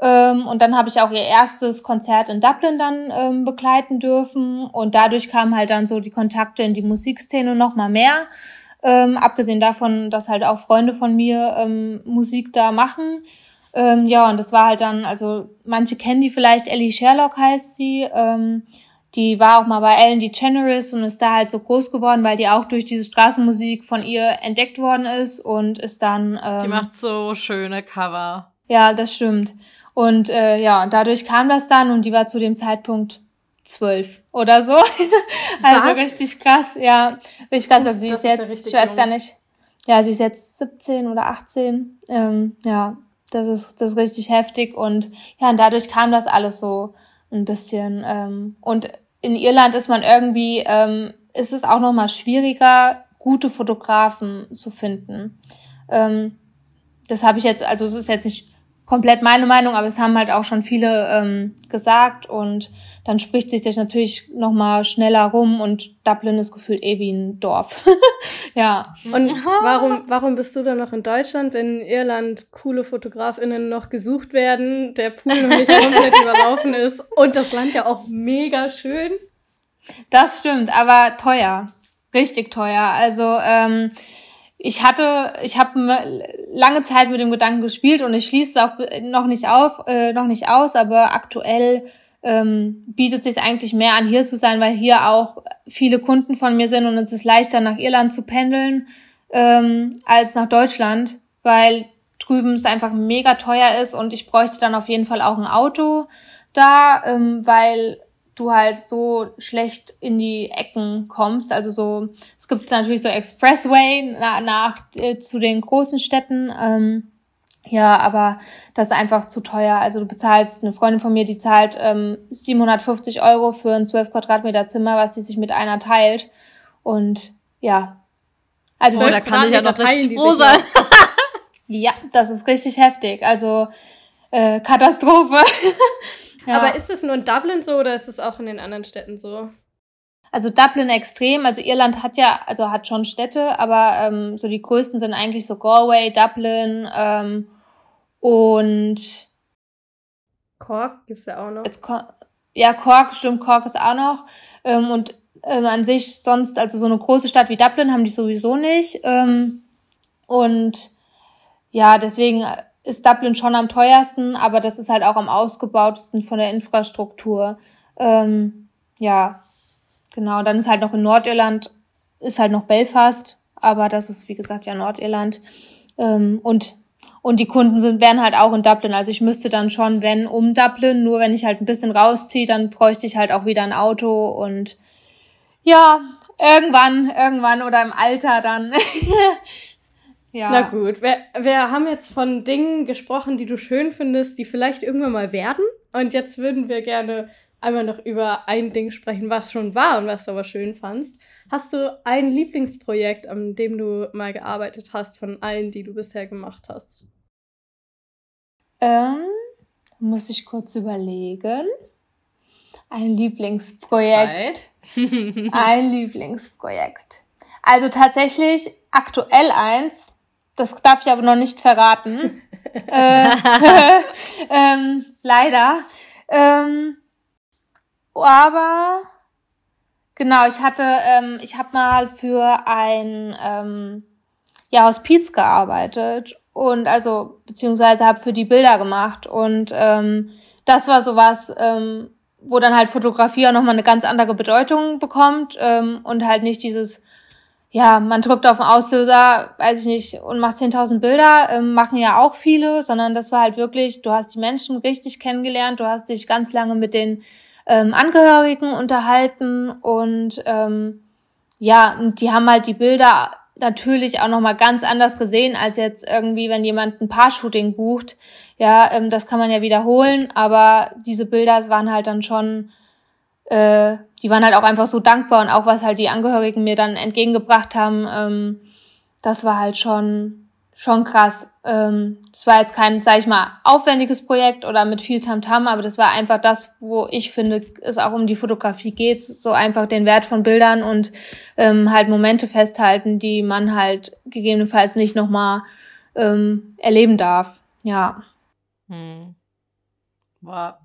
Ähm, und dann habe ich auch ihr erstes Konzert in Dublin dann ähm, begleiten dürfen. Und dadurch kamen halt dann so die Kontakte in die Musikszene noch mal mehr. Ähm, abgesehen davon, dass halt auch Freunde von mir ähm, Musik da machen. Ähm, ja, und das war halt dann, also manche kennen die vielleicht, Ellie Sherlock heißt sie. Ähm, die war auch mal bei Ellen DeGeneres und ist da halt so groß geworden, weil die auch durch diese Straßenmusik von ihr entdeckt worden ist und ist dann. Die macht so schöne Cover. ja, das stimmt. Und äh, ja, und dadurch kam das dann und die war zu dem Zeitpunkt zwölf oder so. also Was? richtig krass, ja. Richtig krass. Also sie ist ist ja jetzt, ich weiß jung. gar nicht. Ja, sie ist jetzt 17 oder 18. Ähm, ja, das ist, das ist richtig heftig. Und ja, und dadurch kam das alles so ein bisschen. Ähm, und in Irland ist man irgendwie, ähm, ist es auch nochmal schwieriger, gute Fotografen zu finden. Ähm, das habe ich jetzt, also es ist jetzt nicht komplett meine Meinung, aber es haben halt auch schon viele ähm, gesagt und dann spricht sich das natürlich noch mal schneller rum und Dublin ist gefühlt eh wie ein Dorf. ja. Und warum, warum bist du dann noch in Deutschland, wenn in Irland coole FotografInnen noch gesucht werden, der Pool noch nicht komplett überlaufen ist und das Land ja auch mega schön? Das stimmt, aber teuer. Richtig teuer. Also ähm, ich hatte, ich habe lange Zeit mit dem Gedanken gespielt und ich schließe es auch noch nicht auf, äh, noch nicht aus, aber aktuell ähm, bietet sich eigentlich mehr an, hier zu sein, weil hier auch viele Kunden von mir sind und es ist leichter, nach Irland zu pendeln ähm, als nach Deutschland, weil drüben es einfach mega teuer ist und ich bräuchte dann auf jeden Fall auch ein Auto da, ähm, weil du halt so schlecht in die Ecken kommst. Also so, es gibt natürlich so Expressway nach, nach äh, zu den großen Städten. Ähm, ja, aber das ist einfach zu teuer. Also du bezahlst, eine Freundin von mir, die zahlt ähm, 750 Euro für ein 12 Quadratmeter Zimmer, was sie sich mit einer teilt. Und ja. Also oh, da kann ich ja noch richtig froh sein. ja, das ist richtig heftig. Also äh, Katastrophe. Ja. Aber ist es nur in Dublin so oder ist es auch in den anderen Städten so? Also Dublin extrem, also Irland hat ja, also hat schon Städte, aber ähm, so die größten sind eigentlich so Galway, Dublin ähm, und Cork gibt's ja auch noch. Jetzt, ja, Cork, stimmt, Cork ist auch noch. Ähm, und ähm, an sich sonst, also so eine große Stadt wie Dublin haben die sowieso nicht. Ähm, und ja, deswegen ist Dublin schon am teuersten, aber das ist halt auch am ausgebautesten von der Infrastruktur. Ähm, ja, genau. Dann ist halt noch in Nordirland, ist halt noch Belfast, aber das ist, wie gesagt, ja Nordirland. Ähm, und, und die Kunden sind, wären halt auch in Dublin. Also ich müsste dann schon, wenn, um Dublin, nur wenn ich halt ein bisschen rausziehe, dann bräuchte ich halt auch wieder ein Auto und ja, irgendwann, irgendwann oder im Alter dann Ja. Na gut, wir, wir haben jetzt von Dingen gesprochen, die du schön findest, die vielleicht irgendwann mal werden. Und jetzt würden wir gerne einmal noch über ein Ding sprechen, was schon war und was du aber schön fandst. Hast du ein Lieblingsprojekt, an dem du mal gearbeitet hast, von allen, die du bisher gemacht hast? Ähm, muss ich kurz überlegen. Ein Lieblingsprojekt. ein Lieblingsprojekt. Also tatsächlich aktuell eins, das darf ich aber noch nicht verraten. äh, ähm, leider. Ähm, aber genau, ich hatte, ähm, ich habe mal für ein ähm, ja, Hospiz gearbeitet und also beziehungsweise habe für die Bilder gemacht und ähm, das war sowas, ähm, wo dann halt Fotografie auch nochmal eine ganz andere Bedeutung bekommt ähm, und halt nicht dieses ja, man drückt auf den Auslöser, weiß ich nicht, und macht 10.000 Bilder, ähm, machen ja auch viele, sondern das war halt wirklich, du hast die Menschen richtig kennengelernt, du hast dich ganz lange mit den ähm, Angehörigen unterhalten und ähm, ja, und die haben halt die Bilder natürlich auch nochmal ganz anders gesehen, als jetzt irgendwie, wenn jemand ein Paar-Shooting bucht. Ja, ähm, das kann man ja wiederholen, aber diese Bilder waren halt dann schon äh, die waren halt auch einfach so dankbar und auch was halt die Angehörigen mir dann entgegengebracht haben, ähm, das war halt schon schon krass. Ähm, das war jetzt kein, sag ich mal, aufwendiges Projekt oder mit viel Tamtam, -Tam, aber das war einfach das, wo ich finde, es auch um die Fotografie geht, so einfach den Wert von Bildern und ähm, halt Momente festhalten, die man halt gegebenenfalls nicht nochmal ähm, erleben darf. Ja. Hm. War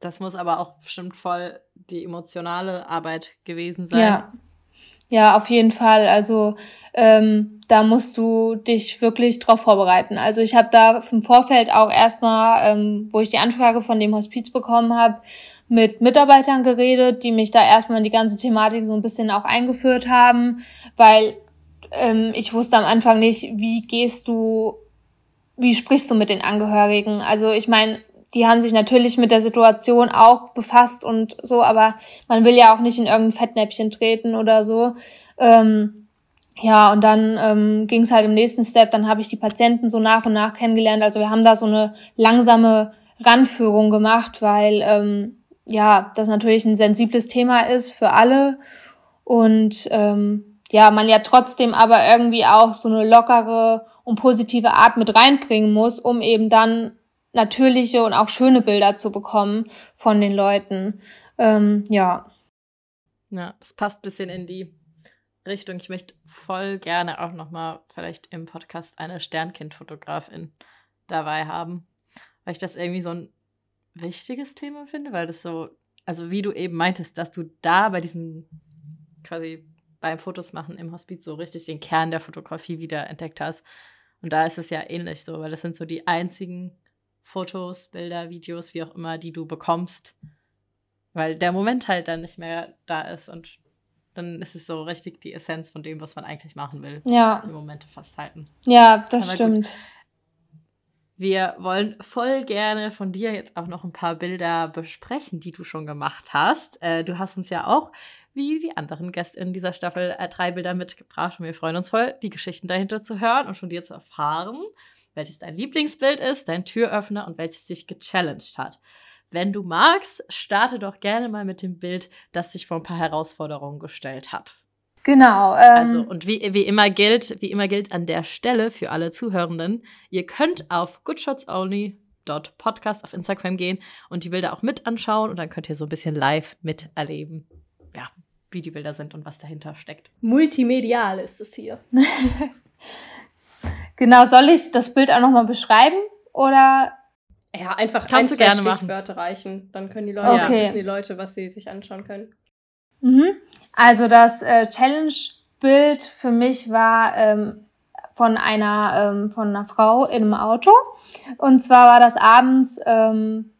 das muss aber auch bestimmt voll die emotionale Arbeit gewesen sein. Ja. Ja, auf jeden Fall. Also ähm, da musst du dich wirklich drauf vorbereiten. Also ich habe da im Vorfeld auch erstmal, ähm, wo ich die Anfrage von dem Hospiz bekommen habe, mit Mitarbeitern geredet, die mich da erstmal in die ganze Thematik so ein bisschen auch eingeführt haben, weil ähm, ich wusste am Anfang nicht, wie gehst du, wie sprichst du mit den Angehörigen. Also ich meine, die haben sich natürlich mit der Situation auch befasst und so, aber man will ja auch nicht in irgendein Fettnäpfchen treten oder so. Ähm, ja, und dann ähm, ging es halt im nächsten Step, dann habe ich die Patienten so nach und nach kennengelernt. Also wir haben da so eine langsame Ranführung gemacht, weil ähm, ja, das natürlich ein sensibles Thema ist für alle und ähm, ja, man ja trotzdem aber irgendwie auch so eine lockere und positive Art mit reinbringen muss, um eben dann natürliche und auch schöne Bilder zu bekommen von den Leuten. Ähm, ja. Ja, das passt ein bisschen in die Richtung. Ich möchte voll gerne auch nochmal vielleicht im Podcast eine Sternkind-Fotografin dabei haben, weil ich das irgendwie so ein wichtiges Thema finde, weil das so, also wie du eben meintest, dass du da bei diesem quasi beim Fotos machen im Hospiz so richtig den Kern der Fotografie wieder entdeckt hast. Und da ist es ja ähnlich so, weil das sind so die einzigen Fotos, Bilder, Videos, wie auch immer, die du bekommst, weil der Moment halt dann nicht mehr da ist und dann ist es so richtig die Essenz von dem, was man eigentlich machen will. Ja. Die Momente festhalten. Ja, das Aber stimmt. Gut. Wir wollen voll gerne von dir jetzt auch noch ein paar Bilder besprechen, die du schon gemacht hast. Äh, du hast uns ja auch, wie die anderen Gäste in dieser Staffel, äh, drei Bilder mitgebracht und wir freuen uns voll, die Geschichten dahinter zu hören und von dir zu erfahren, welches dein Lieblingsbild ist, dein Türöffner und welches dich gechallenged hat. Wenn du magst, starte doch gerne mal mit dem Bild, das dich vor ein paar Herausforderungen gestellt hat. Genau. Ähm, also, und wie, wie immer gilt, wie immer gilt an der Stelle für alle Zuhörenden, ihr könnt auf goodshotsonly.podcast auf Instagram gehen und die Bilder auch mit anschauen und dann könnt ihr so ein bisschen live miterleben, ja, wie die Bilder sind und was dahinter steckt. Multimedial ist es hier. genau, soll ich das Bild auch nochmal beschreiben oder? Ja, einfach Kannst ein, zwei gerne Stichwörter machen. reichen. Dann können die Leute, okay. wissen die Leute, was sie sich anschauen können. Mhm. Also das äh, Challenge-Bild für mich war ähm, von einer ähm, von einer Frau in einem Auto. Und zwar war das abends ähm,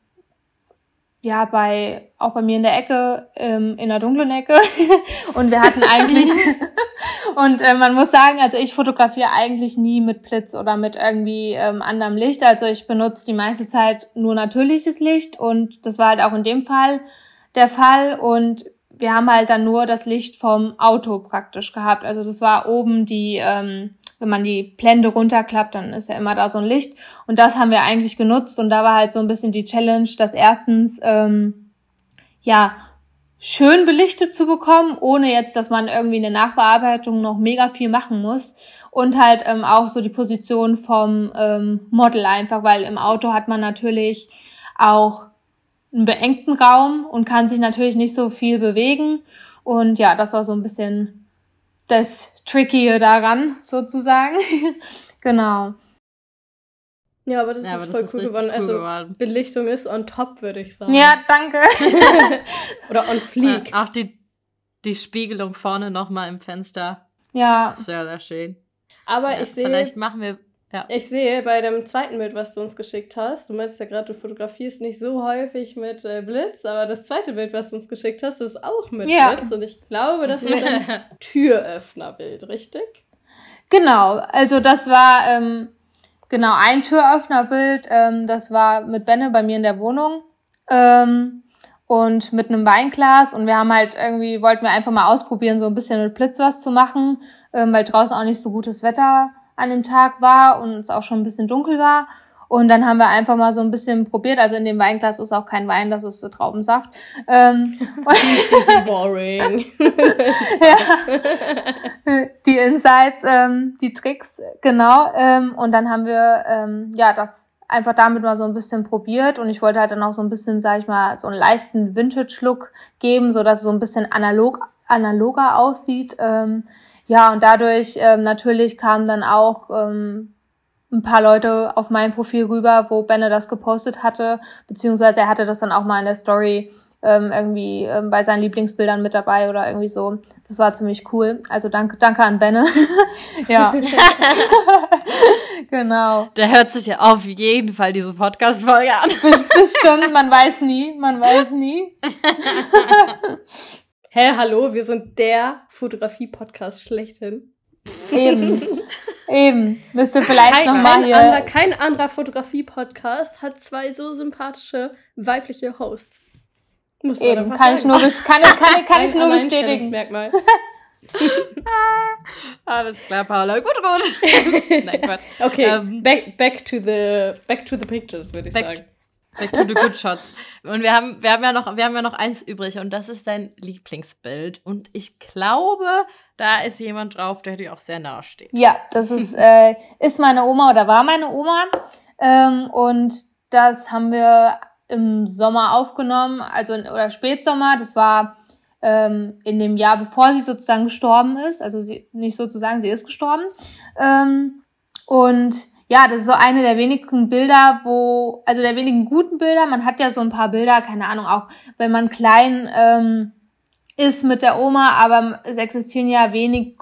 ja bei auch bei mir in der Ecke ähm, in der dunklen Ecke und wir hatten eigentlich und äh, man muss sagen also ich fotografiere eigentlich nie mit Blitz oder mit irgendwie ähm, anderem Licht also ich benutze die meiste Zeit nur natürliches Licht und das war halt auch in dem Fall der Fall und wir haben halt dann nur das Licht vom Auto praktisch gehabt. Also das war oben die, ähm, wenn man die Blende runterklappt, dann ist ja immer da so ein Licht. Und das haben wir eigentlich genutzt. Und da war halt so ein bisschen die Challenge, dass erstens, ähm, ja, schön belichtet zu bekommen, ohne jetzt, dass man irgendwie eine Nachbearbeitung noch mega viel machen muss. Und halt ähm, auch so die Position vom ähm, Model einfach, weil im Auto hat man natürlich auch einen beengten Raum und kann sich natürlich nicht so viel bewegen. Und ja, das war so ein bisschen das Tricky daran, sozusagen. genau. Ja, aber das ja, ist aber voll das cool, ist geworden. Cool also geworden. Belichtung ist on top, würde ich sagen. Ja, danke. Oder on fleek. Ja, auch die, die Spiegelung vorne nochmal im Fenster. Ja. Sehr, sehr schön. Aber ja, ich sehe. Vielleicht machen wir ja. Ich sehe bei dem zweiten Bild, was du uns geschickt hast, du meintest ja gerade, du fotografierst nicht so häufig mit äh, Blitz, aber das zweite Bild, was du uns geschickt hast, ist auch mit ja. Blitz und ich glaube, das ist ein Türöffnerbild, richtig? Genau, also das war ähm, genau ein Türöffnerbild, ähm, das war mit Benne bei mir in der Wohnung. Ähm, und mit einem Weinglas und wir haben halt irgendwie, wollten wir einfach mal ausprobieren, so ein bisschen mit Blitz was zu machen, ähm, weil draußen auch nicht so gutes Wetter an dem Tag war und es auch schon ein bisschen dunkel war. Und dann haben wir einfach mal so ein bisschen probiert. Also in dem Weinglas ist auch kein Wein, das ist Traubensaft. Ähm, Boring. ja. Die Insights, ähm, die Tricks, genau. Ähm, und dann haben wir ähm, ja das einfach damit mal so ein bisschen probiert. Und ich wollte halt dann auch so ein bisschen, sag ich mal, so einen leichten Vintage-Look geben, so dass es so ein bisschen analog analoger aussieht. Ähm, ja, und dadurch ähm, natürlich kamen dann auch ähm, ein paar Leute auf mein Profil rüber, wo Benne das gepostet hatte, beziehungsweise er hatte das dann auch mal in der Story ähm, irgendwie ähm, bei seinen Lieblingsbildern mit dabei oder irgendwie so. Das war ziemlich cool. Also danke, danke an Benne. ja. genau. Der hört sich ja auf jeden Fall diese Podcast-Folge an. Bestimmt, man weiß nie, man weiß nie. Hä, hallo, wir sind der Fotografie-Podcast schlechthin. Eben. Eben. Müsste vielleicht nochmal hier. Anderer, kein anderer Fotografie-Podcast hat zwei so sympathische weibliche Hosts. Muss Eben, kann ich, nur, kann, ich, kann, kann ich nur bestätigen. Merkmal. Alles klar, Paula. Gut, gut. Nein, Quatsch. Okay, ähm, back, back, to the, back to the pictures, würde ich sagen. Back to the good shots. Und wir haben, wir haben ja noch, wir haben ja noch eins übrig und das ist dein Lieblingsbild. Und ich glaube, da ist jemand drauf, der dir auch sehr nahe steht. Ja, das ist, äh, ist meine Oma oder war meine Oma. Ähm, und das haben wir im Sommer aufgenommen, also oder Spätsommer. Das war ähm, in dem Jahr, bevor sie sozusagen gestorben ist. Also sie, nicht sozusagen, sie ist gestorben. Ähm, und ja, das ist so eine der wenigen Bilder, wo, also der wenigen guten Bilder. Man hat ja so ein paar Bilder, keine Ahnung, auch wenn man klein ähm, ist mit der Oma, aber es existieren ja wenig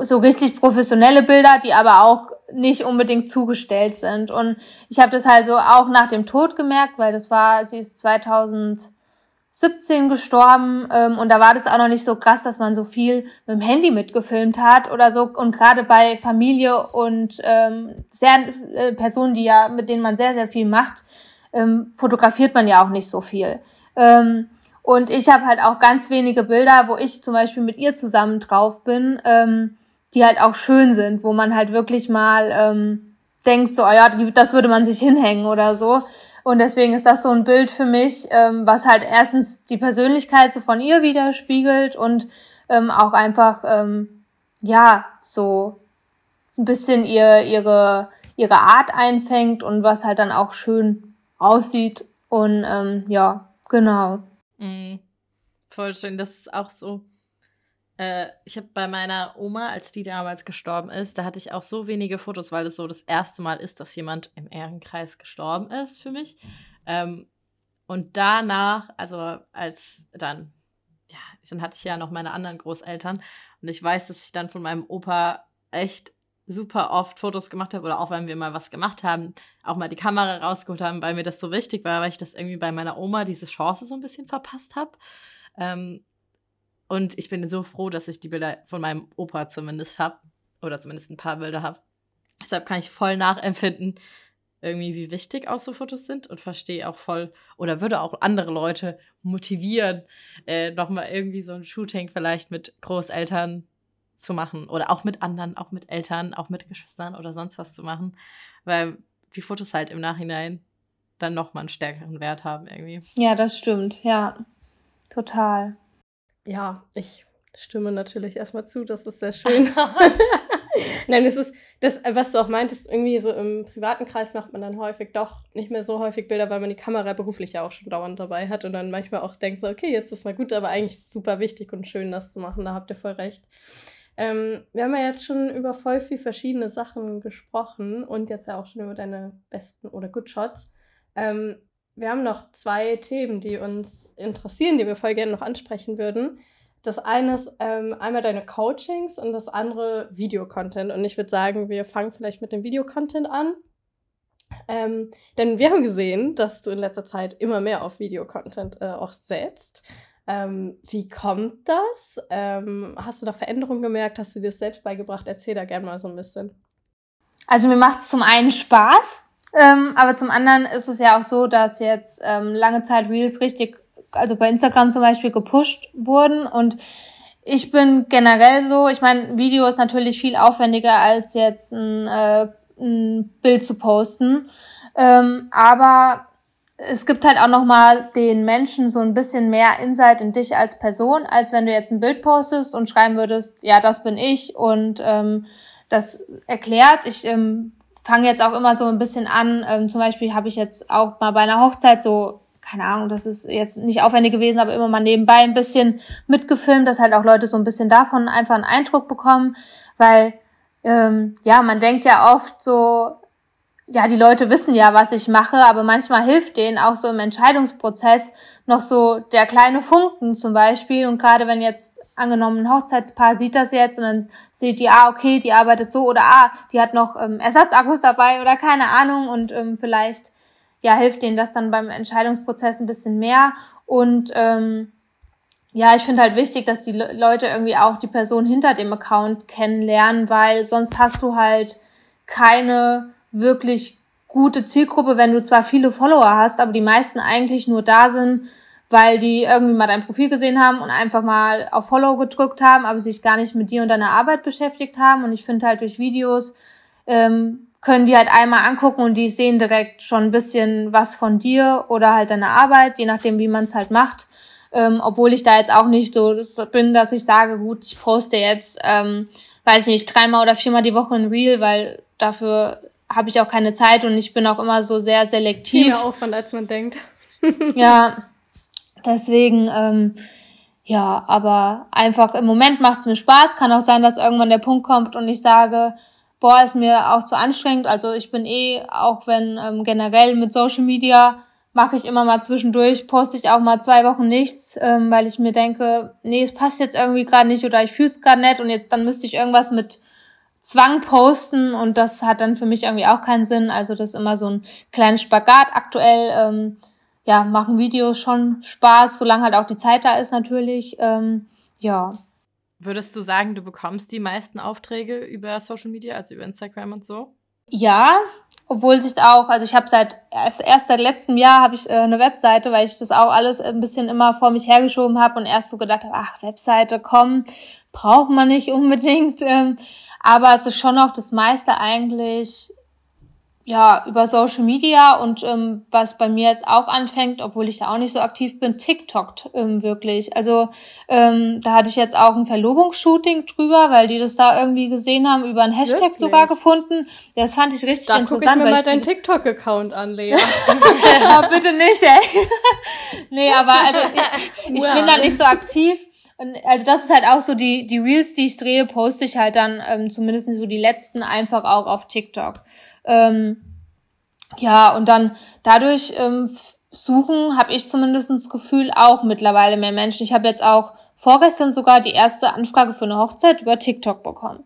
so richtig professionelle Bilder, die aber auch nicht unbedingt zugestellt sind. Und ich habe das halt so auch nach dem Tod gemerkt, weil das war, sie ist 2017 gestorben ähm, und da war das auch noch nicht so krass, dass man so viel mit dem Handy mitgefilmt hat oder so. Und gerade bei Familie und ähm, sehr äh, Personen, die ja mit denen man sehr sehr viel macht, ähm, fotografiert man ja auch nicht so viel. Ähm, und ich habe halt auch ganz wenige Bilder, wo ich zum Beispiel mit ihr zusammen drauf bin, ähm, die halt auch schön sind, wo man halt wirklich mal ähm, denkt, so, oh ja, das würde man sich hinhängen oder so. Und deswegen ist das so ein Bild für mich, ähm, was halt erstens die Persönlichkeit so von ihr widerspiegelt und ähm, auch einfach, ähm, ja, so ein bisschen ihr, ihre, ihre Art einfängt und was halt dann auch schön aussieht. Und ähm, ja, genau. Mm, voll schön. Das ist auch so. Äh, ich habe bei meiner Oma, als die damals gestorben ist, da hatte ich auch so wenige Fotos, weil es so das erste Mal ist, dass jemand im Ehrenkreis gestorben ist für mich. Ähm, und danach, also als dann, ja, dann hatte ich ja noch meine anderen Großeltern und ich weiß, dass ich dann von meinem Opa echt super oft Fotos gemacht habe oder auch wenn wir mal was gemacht haben, auch mal die Kamera rausgeholt haben, weil mir das so wichtig war, weil ich das irgendwie bei meiner Oma diese Chance so ein bisschen verpasst habe. Ähm, und ich bin so froh, dass ich die Bilder von meinem Opa zumindest habe oder zumindest ein paar Bilder habe. Deshalb kann ich voll nachempfinden, irgendwie wie wichtig auch so Fotos sind und verstehe auch voll oder würde auch andere Leute motivieren, äh, nochmal irgendwie so ein Shooting vielleicht mit Großeltern zu machen oder auch mit anderen, auch mit Eltern, auch mit Geschwistern oder sonst was zu machen, weil die Fotos halt im Nachhinein dann nochmal einen stärkeren Wert haben irgendwie. Ja, das stimmt, ja, total. Ja, ich stimme natürlich erstmal zu, das ist sehr schön. Nein, es ist das, was du auch meintest, irgendwie so im privaten Kreis macht man dann häufig doch nicht mehr so häufig Bilder, weil man die Kamera beruflich ja auch schon dauernd dabei hat und dann manchmal auch denkt so, okay, jetzt ist mal gut, aber eigentlich super wichtig und schön, das zu machen, da habt ihr voll recht. Ähm, wir haben ja jetzt schon über voll viel verschiedene Sachen gesprochen und jetzt ja auch schon über deine besten oder Good Shots. Ähm, wir haben noch zwei Themen, die uns interessieren, die wir voll gerne noch ansprechen würden. Das eine ist ähm, einmal deine Coachings und das andere Videocontent. Und ich würde sagen, wir fangen vielleicht mit dem Videocontent an. Ähm, denn wir haben gesehen, dass du in letzter Zeit immer mehr auf Videocontent äh, auch setzt. Ähm, wie kommt das? Ähm, hast du da Veränderungen gemerkt? Hast du dir das selbst beigebracht? Erzähl da gerne mal so ein bisschen. Also mir macht es zum einen Spaß, ähm, aber zum anderen ist es ja auch so, dass jetzt ähm, lange Zeit Reels richtig, also bei Instagram zum Beispiel gepusht wurden und ich bin generell so, ich meine, Video ist natürlich viel aufwendiger als jetzt ein, äh, ein Bild zu posten, ähm, aber es gibt halt auch noch mal den Menschen so ein bisschen mehr Insight in dich als Person, als wenn du jetzt ein Bild postest und schreiben würdest, ja, das bin ich und ähm, das erklärt. Ich ähm, fange jetzt auch immer so ein bisschen an. Ähm, zum Beispiel habe ich jetzt auch mal bei einer Hochzeit so, keine Ahnung, das ist jetzt nicht aufwendig gewesen, aber immer mal nebenbei ein bisschen mitgefilmt, dass halt auch Leute so ein bisschen davon einfach einen Eindruck bekommen, weil ähm, ja, man denkt ja oft so, ja, die Leute wissen ja, was ich mache, aber manchmal hilft denen auch so im Entscheidungsprozess noch so der kleine Funken zum Beispiel. Und gerade wenn jetzt angenommen ein Hochzeitspaar sieht das jetzt und dann sieht die, ah, okay, die arbeitet so oder ah, die hat noch ähm, Ersatzakkus dabei oder keine Ahnung und ähm, vielleicht ja hilft denen das dann beim Entscheidungsprozess ein bisschen mehr. Und ähm, ja, ich finde halt wichtig, dass die Le Leute irgendwie auch die Person hinter dem Account kennenlernen, weil sonst hast du halt keine wirklich gute Zielgruppe, wenn du zwar viele Follower hast, aber die meisten eigentlich nur da sind, weil die irgendwie mal dein Profil gesehen haben und einfach mal auf Follow gedrückt haben, aber sich gar nicht mit dir und deiner Arbeit beschäftigt haben. Und ich finde halt durch Videos ähm, können die halt einmal angucken und die sehen direkt schon ein bisschen was von dir oder halt deine Arbeit, je nachdem, wie man es halt macht. Ähm, obwohl ich da jetzt auch nicht so bin, dass ich sage, gut, ich poste jetzt, ähm, weiß ich nicht, dreimal oder viermal die Woche ein Reel, weil dafür habe ich auch keine Zeit und ich bin auch immer so sehr selektiv. Viel mehr Aufwand, als man denkt. ja, deswegen, ähm, ja, aber einfach im Moment macht's mir Spaß. Kann auch sein, dass irgendwann der Punkt kommt und ich sage, boah, ist mir auch zu anstrengend. Also ich bin eh, auch wenn ähm, generell mit Social Media mache ich immer mal zwischendurch, poste ich auch mal zwei Wochen nichts, ähm, weil ich mir denke, nee, es passt jetzt irgendwie gerade nicht oder ich fühle es gerade nicht und jetzt dann müsste ich irgendwas mit Zwang posten und das hat dann für mich irgendwie auch keinen Sinn. Also das ist immer so ein kleines Spagat. Aktuell ähm, ja machen Videos schon Spaß, solange halt auch die Zeit da ist natürlich. Ähm, ja. Würdest du sagen, du bekommst die meisten Aufträge über Social Media, also über Instagram und so? Ja, obwohl sich auch, also ich habe seit erst, erst seit letztem Jahr habe ich äh, eine Webseite, weil ich das auch alles ein bisschen immer vor mich hergeschoben habe und erst so gedacht habe, ach Webseite, komm, braucht man nicht unbedingt. Ähm, aber es ist schon noch das meiste eigentlich ja über Social Media und ähm, was bei mir jetzt auch anfängt, obwohl ich da auch nicht so aktiv bin, TikTok ähm, wirklich. Also ähm, da hatte ich jetzt auch ein Verlobungsshooting drüber, weil die das da irgendwie gesehen haben, über einen Hashtag wirklich? sogar gefunden. Das fand ich richtig da interessant. Guck ich mir mal deinen TikTok-Account an, Lea. oh, bitte nicht, ey. nee, aber also ich, ich bin da nicht so aktiv also das ist halt auch so die die Reels, die ich drehe, poste ich halt dann ähm, zumindest so die letzten einfach auch auf TikTok. Ähm, ja und dann dadurch ähm, suchen habe ich zumindest das Gefühl auch mittlerweile mehr Menschen. Ich habe jetzt auch vorgestern sogar die erste Anfrage für eine Hochzeit über TikTok bekommen.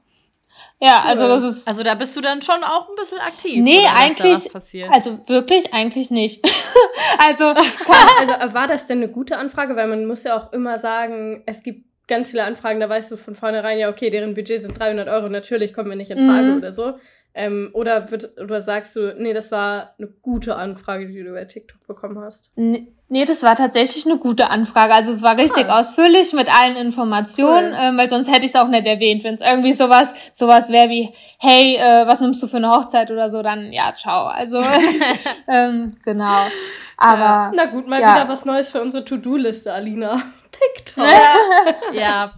Ja, also das ist. Also da bist du dann schon auch ein bisschen aktiv. Nee, eigentlich. Also wirklich eigentlich nicht. also, kann, also war das denn eine gute Anfrage? Weil man muss ja auch immer sagen, es gibt ganz viele Anfragen, da weißt du von vornherein, ja, okay, deren Budget sind 300 Euro, natürlich kommen wir nicht in Frage mhm. oder so. Ähm, oder, wird, oder sagst du, nee, das war eine gute Anfrage, die du über TikTok bekommen hast? Nee, das war tatsächlich eine gute Anfrage. Also es war richtig ah. ausführlich mit allen Informationen, cool. ähm, weil sonst hätte ich es auch nicht erwähnt. Wenn es irgendwie sowas sowas wäre wie, hey, äh, was nimmst du für eine Hochzeit oder so, dann ja, ciao. Also ähm, genau. Aber ja. na gut, mal ja. wieder was Neues für unsere To-Do-Liste, Alina. TikTok. ja,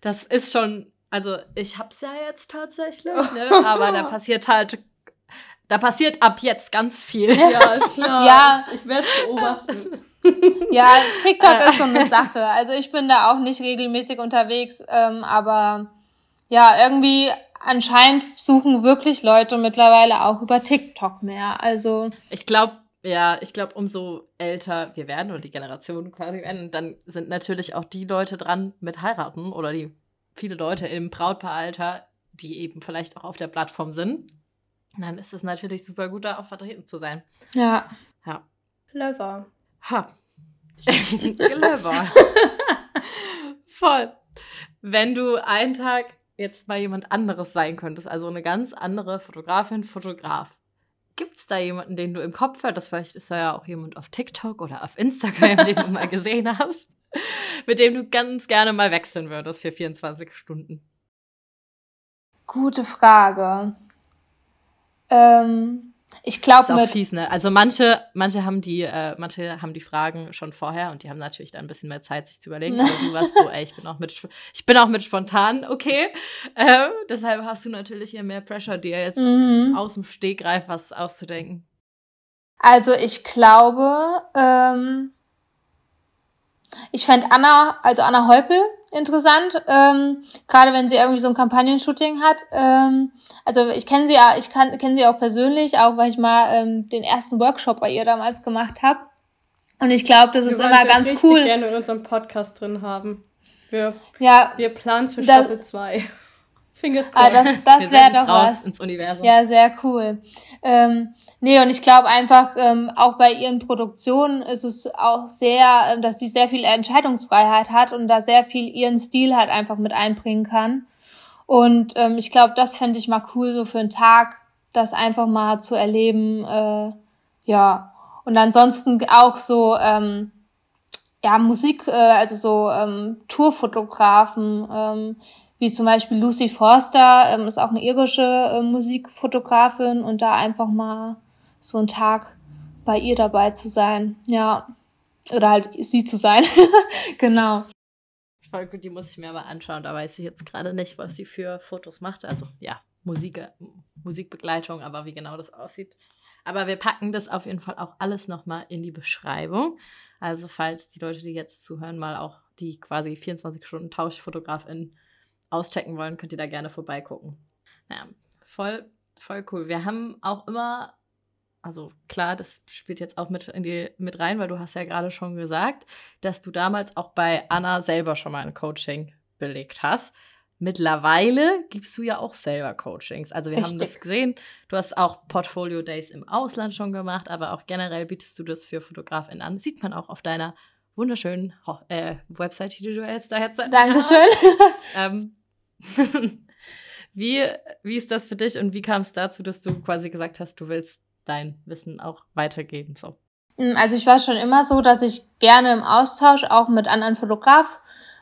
das ist schon also ich hab's ja jetzt tatsächlich, ne? aber da passiert halt, da passiert ab jetzt ganz viel. Ja, ist klar. ja. Ich, ich werde es beobachten. Ja, TikTok ist so eine Sache. Also ich bin da auch nicht regelmäßig unterwegs, ähm, aber ja, irgendwie anscheinend suchen wirklich Leute mittlerweile auch über TikTok mehr. Also ich glaube, ja, ich glaube, umso älter wir werden oder die Generation quasi werden, dann sind natürlich auch die Leute dran mit heiraten oder die viele Leute im Brautpaaralter, die eben vielleicht auch auf der Plattform sind, dann ist es natürlich super gut, da auch vertreten zu sein. Ja. Ja. Clever. Ha. Clever. Voll. Wenn du einen Tag jetzt mal jemand anderes sein könntest, also eine ganz andere Fotografin, Fotograf, gibt es da jemanden, den du im Kopf hast? Das vielleicht ist da ja auch jemand auf TikTok oder auf Instagram, den du mal gesehen hast. mit dem du ganz gerne mal wechseln würdest für 24 Stunden? Gute Frage. Ähm, ich glaube mit. Fies, ne? Also manche, manche haben die, äh, manche haben die Fragen schon vorher und die haben natürlich dann ein bisschen mehr Zeit, sich zu überlegen. Also du warst so, ey, ich bin auch mit, ich bin auch mit spontan, okay. Äh, deshalb hast du natürlich hier mehr Pressure, dir jetzt mhm. aus dem Stegreif was auszudenken. Also ich glaube, ähm, ich fände Anna, also Anna Heupel, interessant, ähm, gerade wenn sie irgendwie so ein Kampagnenshooting hat. Ähm, also ich kenne sie ja, ich kenne sie auch persönlich, auch weil ich mal ähm, den ersten Workshop bei ihr damals gemacht habe. Und ich glaube, das wir ist immer ganz cool. Wir gerne in unserem Podcast drin haben. Wir, ja, wir planen für Staffel 2. Fingers crossed. Ah, das das wäre doch was. Ins Universum. Ja, sehr cool. Ähm, Nee, und ich glaube einfach, ähm, auch bei ihren Produktionen ist es auch sehr, äh, dass sie sehr viel Entscheidungsfreiheit hat und da sehr viel ihren Stil halt einfach mit einbringen kann. Und ähm, ich glaube, das fände ich mal cool, so für einen Tag, das einfach mal zu erleben. Äh, ja. Und ansonsten auch so, ähm, ja, Musik, äh, also so ähm, Tourfotografen, ähm, wie zum Beispiel Lucy Forster, ähm, ist auch eine irische äh, Musikfotografin und da einfach mal so einen Tag bei ihr dabei zu sein. Ja. Oder halt sie zu sein. genau. Voll gut, die muss ich mir aber anschauen. Da weiß ich jetzt gerade nicht, was sie für Fotos macht. Also ja, Musik, Musikbegleitung, aber wie genau das aussieht. Aber wir packen das auf jeden Fall auch alles nochmal in die Beschreibung. Also falls die Leute, die jetzt zuhören, mal auch die quasi 24 Stunden Tauschfotografin auschecken wollen, könnt ihr da gerne vorbeigucken. Naja, voll, voll cool. Wir haben auch immer also klar, das spielt jetzt auch mit, in die, mit rein, weil du hast ja gerade schon gesagt, dass du damals auch bei Anna selber schon mal ein Coaching belegt hast. Mittlerweile gibst du ja auch selber Coachings. Also wir Richtig. haben das gesehen. Du hast auch Portfolio Days im Ausland schon gemacht, aber auch generell bietest du das für FotografInnen an. Sieht man auch auf deiner wunderschönen äh, Website, die du jetzt da jetzt Dankeschön. ähm, wie, wie ist das für dich und wie kam es dazu, dass du quasi gesagt hast, du willst dein Wissen auch weitergeben. So. Mm, also ich war schon immer so, dass ich gerne im Austausch auch mit anderen Fotograf,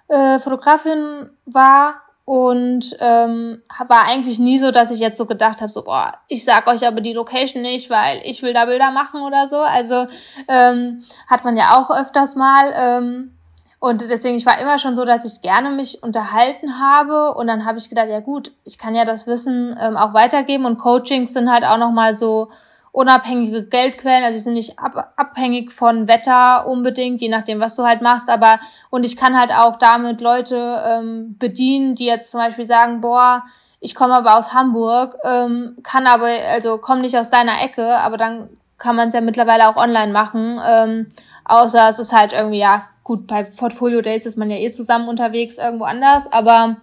äh, Fotografinnen war und ähm, war eigentlich nie so, dass ich jetzt so gedacht habe, so boah, ich sag euch aber die Location nicht, weil ich will da Bilder machen oder so. Also ähm, hat man ja auch öfters mal. Ähm, und deswegen, ich war immer schon so, dass ich gerne mich unterhalten habe. Und dann habe ich gedacht, ja gut, ich kann ja das Wissen ähm, auch weitergeben. Und Coachings sind halt auch nochmal so unabhängige Geldquellen, also sie sind nicht ab, abhängig von Wetter unbedingt, je nachdem, was du halt machst, aber und ich kann halt auch damit Leute ähm, bedienen, die jetzt zum Beispiel sagen, boah, ich komme aber aus Hamburg, ähm, kann aber, also komm nicht aus deiner Ecke, aber dann kann man es ja mittlerweile auch online machen, ähm, außer es ist halt irgendwie, ja, gut, bei Portfolio Days ist man ja eh zusammen unterwegs irgendwo anders, aber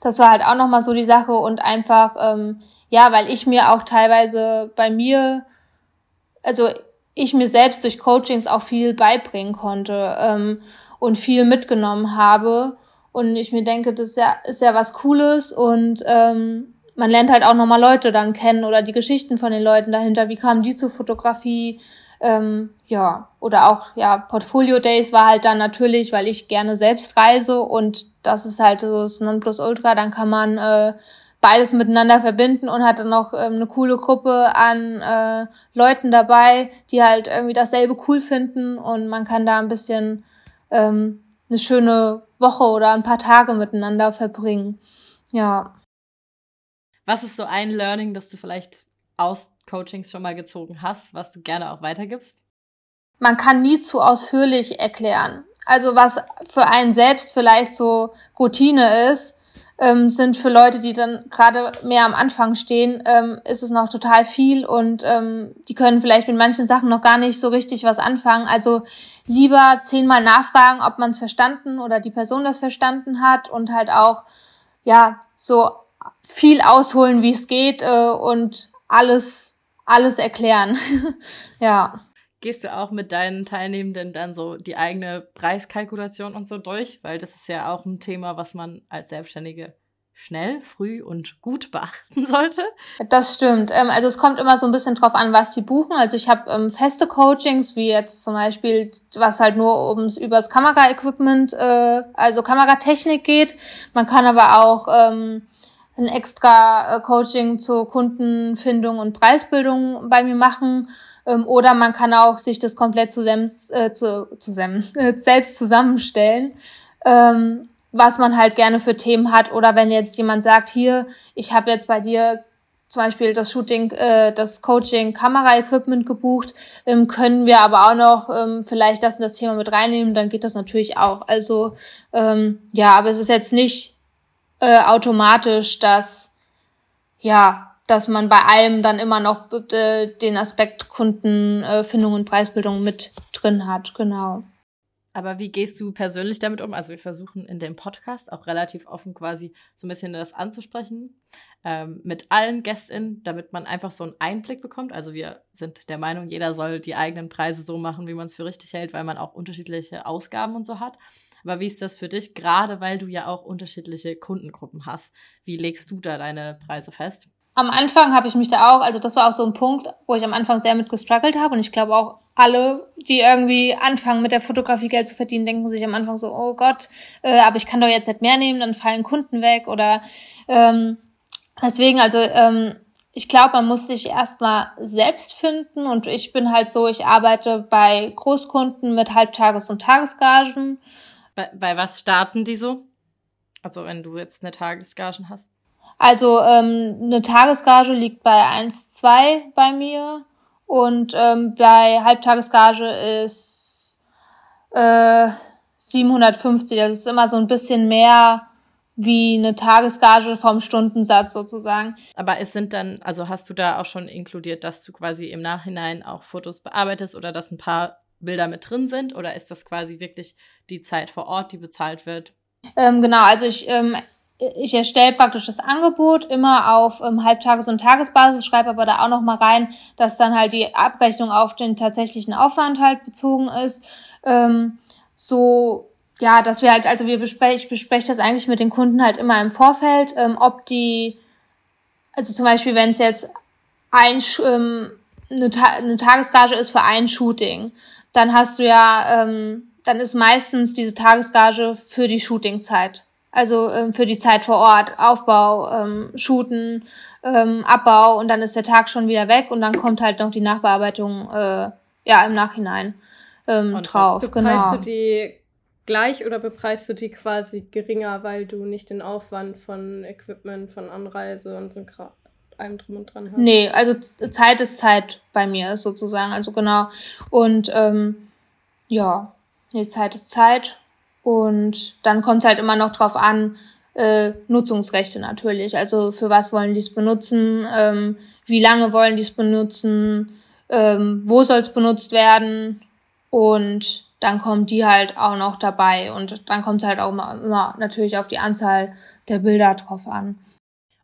das war halt auch nochmal so die Sache und einfach, ähm, ja, weil ich mir auch teilweise bei mir, also ich mir selbst durch Coachings auch viel beibringen konnte ähm, und viel mitgenommen habe. Und ich mir denke, das ist ja, ist ja was Cooles und ähm, man lernt halt auch nochmal Leute dann kennen oder die Geschichten von den Leuten dahinter. Wie kamen die zur Fotografie? Ähm, ja, oder auch, ja, Portfolio Days war halt dann natürlich, weil ich gerne selbst reise und das ist halt so das Nonplusultra, dann kann man äh, beides miteinander verbinden und hat dann noch ähm, eine coole Gruppe an äh, Leuten dabei, die halt irgendwie dasselbe cool finden und man kann da ein bisschen ähm, eine schöne Woche oder ein paar Tage miteinander verbringen. Ja. Was ist so ein Learning, das du vielleicht aus Coachings schon mal gezogen hast, was du gerne auch weitergibst? Man kann nie zu ausführlich erklären. Also was für einen selbst vielleicht so Routine ist, ähm, sind für Leute, die dann gerade mehr am Anfang stehen, ähm, ist es noch total viel und ähm, die können vielleicht mit manchen Sachen noch gar nicht so richtig was anfangen. Also lieber zehnmal nachfragen, ob man es verstanden oder die Person das verstanden hat und halt auch ja so viel ausholen, wie es geht äh, und alles alles erklären. ja. Gehst du auch mit deinen Teilnehmenden dann so die eigene Preiskalkulation und so durch? Weil das ist ja auch ein Thema, was man als Selbstständige schnell, früh und gut beachten sollte. Das stimmt. Ähm, also es kommt immer so ein bisschen drauf an, was die buchen. Also ich habe ähm, feste Coachings, wie jetzt zum Beispiel, was halt nur ums übers Kameraequipment, äh, also Kameratechnik geht. Man kann aber auch ähm, ein extra äh, Coaching zur Kundenfindung und Preisbildung bei mir machen. Ähm, oder man kann auch sich das komplett zusammen, äh, zu, zusammen, äh, selbst zusammenstellen, ähm, was man halt gerne für Themen hat. Oder wenn jetzt jemand sagt, hier, ich habe jetzt bei dir zum Beispiel das Shooting, äh, das Coaching, Kameraequipment gebucht, ähm, können wir aber auch noch ähm, vielleicht das in das Thema mit reinnehmen, dann geht das natürlich auch. Also ähm, ja, aber es ist jetzt nicht äh, automatisch, dass ja dass man bei allem dann immer noch äh, den Aspekt Kundenfindung und Preisbildung mit drin hat, genau. Aber wie gehst du persönlich damit um? Also wir versuchen in dem Podcast auch relativ offen quasi so ein bisschen das anzusprechen ähm, mit allen GästInnen, damit man einfach so einen Einblick bekommt. Also wir sind der Meinung, jeder soll die eigenen Preise so machen, wie man es für richtig hält, weil man auch unterschiedliche Ausgaben und so hat. Aber wie ist das für dich, gerade weil du ja auch unterschiedliche Kundengruppen hast? Wie legst du da deine Preise fest? am Anfang habe ich mich da auch, also das war auch so ein Punkt, wo ich am Anfang sehr mit gestruggelt habe und ich glaube auch alle, die irgendwie anfangen mit der Fotografie Geld zu verdienen, denken sich am Anfang so, oh Gott, äh, aber ich kann doch jetzt nicht mehr nehmen, dann fallen Kunden weg oder ähm, deswegen, also ähm, ich glaube, man muss sich erstmal selbst finden und ich bin halt so, ich arbeite bei Großkunden mit Halbtages- und Tagesgagen. Bei, bei was starten die so? Also wenn du jetzt eine Tagesgagen hast? Also ähm, eine Tagesgage liegt bei 1,2 bei mir und ähm, bei Halbtagesgage ist äh, 750. Das ist immer so ein bisschen mehr wie eine Tagesgage vom Stundensatz sozusagen. Aber es sind dann, also hast du da auch schon inkludiert, dass du quasi im Nachhinein auch Fotos bearbeitest oder dass ein paar Bilder mit drin sind? Oder ist das quasi wirklich die Zeit vor Ort, die bezahlt wird? Ähm, genau, also ich ähm, ich erstelle praktisch das Angebot immer auf ähm, Halbtages- und Tagesbasis, schreibe aber da auch noch mal rein, dass dann halt die Abrechnung auf den tatsächlichen Aufwand halt bezogen ist. Ähm, so, ja, dass wir halt, also wir besprechen, ich bespreche das eigentlich mit den Kunden halt immer im Vorfeld, ähm, ob die, also zum Beispiel, wenn es jetzt ein, ähm, eine, Ta eine Tagesgage ist für ein Shooting, dann hast du ja, ähm, dann ist meistens diese Tagesgage für die Shootingzeit also ähm, für die Zeit vor Ort, Aufbau, ähm, Shooten, ähm, Abbau und dann ist der Tag schon wieder weg und dann kommt halt noch die Nachbearbeitung äh, ja im Nachhinein ähm, drauf. Bepreist genau. du die gleich oder bepreist du die quasi geringer, weil du nicht den Aufwand von Equipment, von Anreise und so allem drum und dran hast? Nee, also Zeit ist Zeit bei mir sozusagen, also genau. Und ähm, ja, nee, Zeit ist Zeit und dann kommt halt immer noch drauf an, äh, Nutzungsrechte natürlich. Also für was wollen die es benutzen, ähm, wie lange wollen die es benutzen, ähm, wo soll es benutzt werden und dann kommt die halt auch noch dabei und dann kommt es halt auch immer, immer natürlich auf die Anzahl der Bilder drauf an.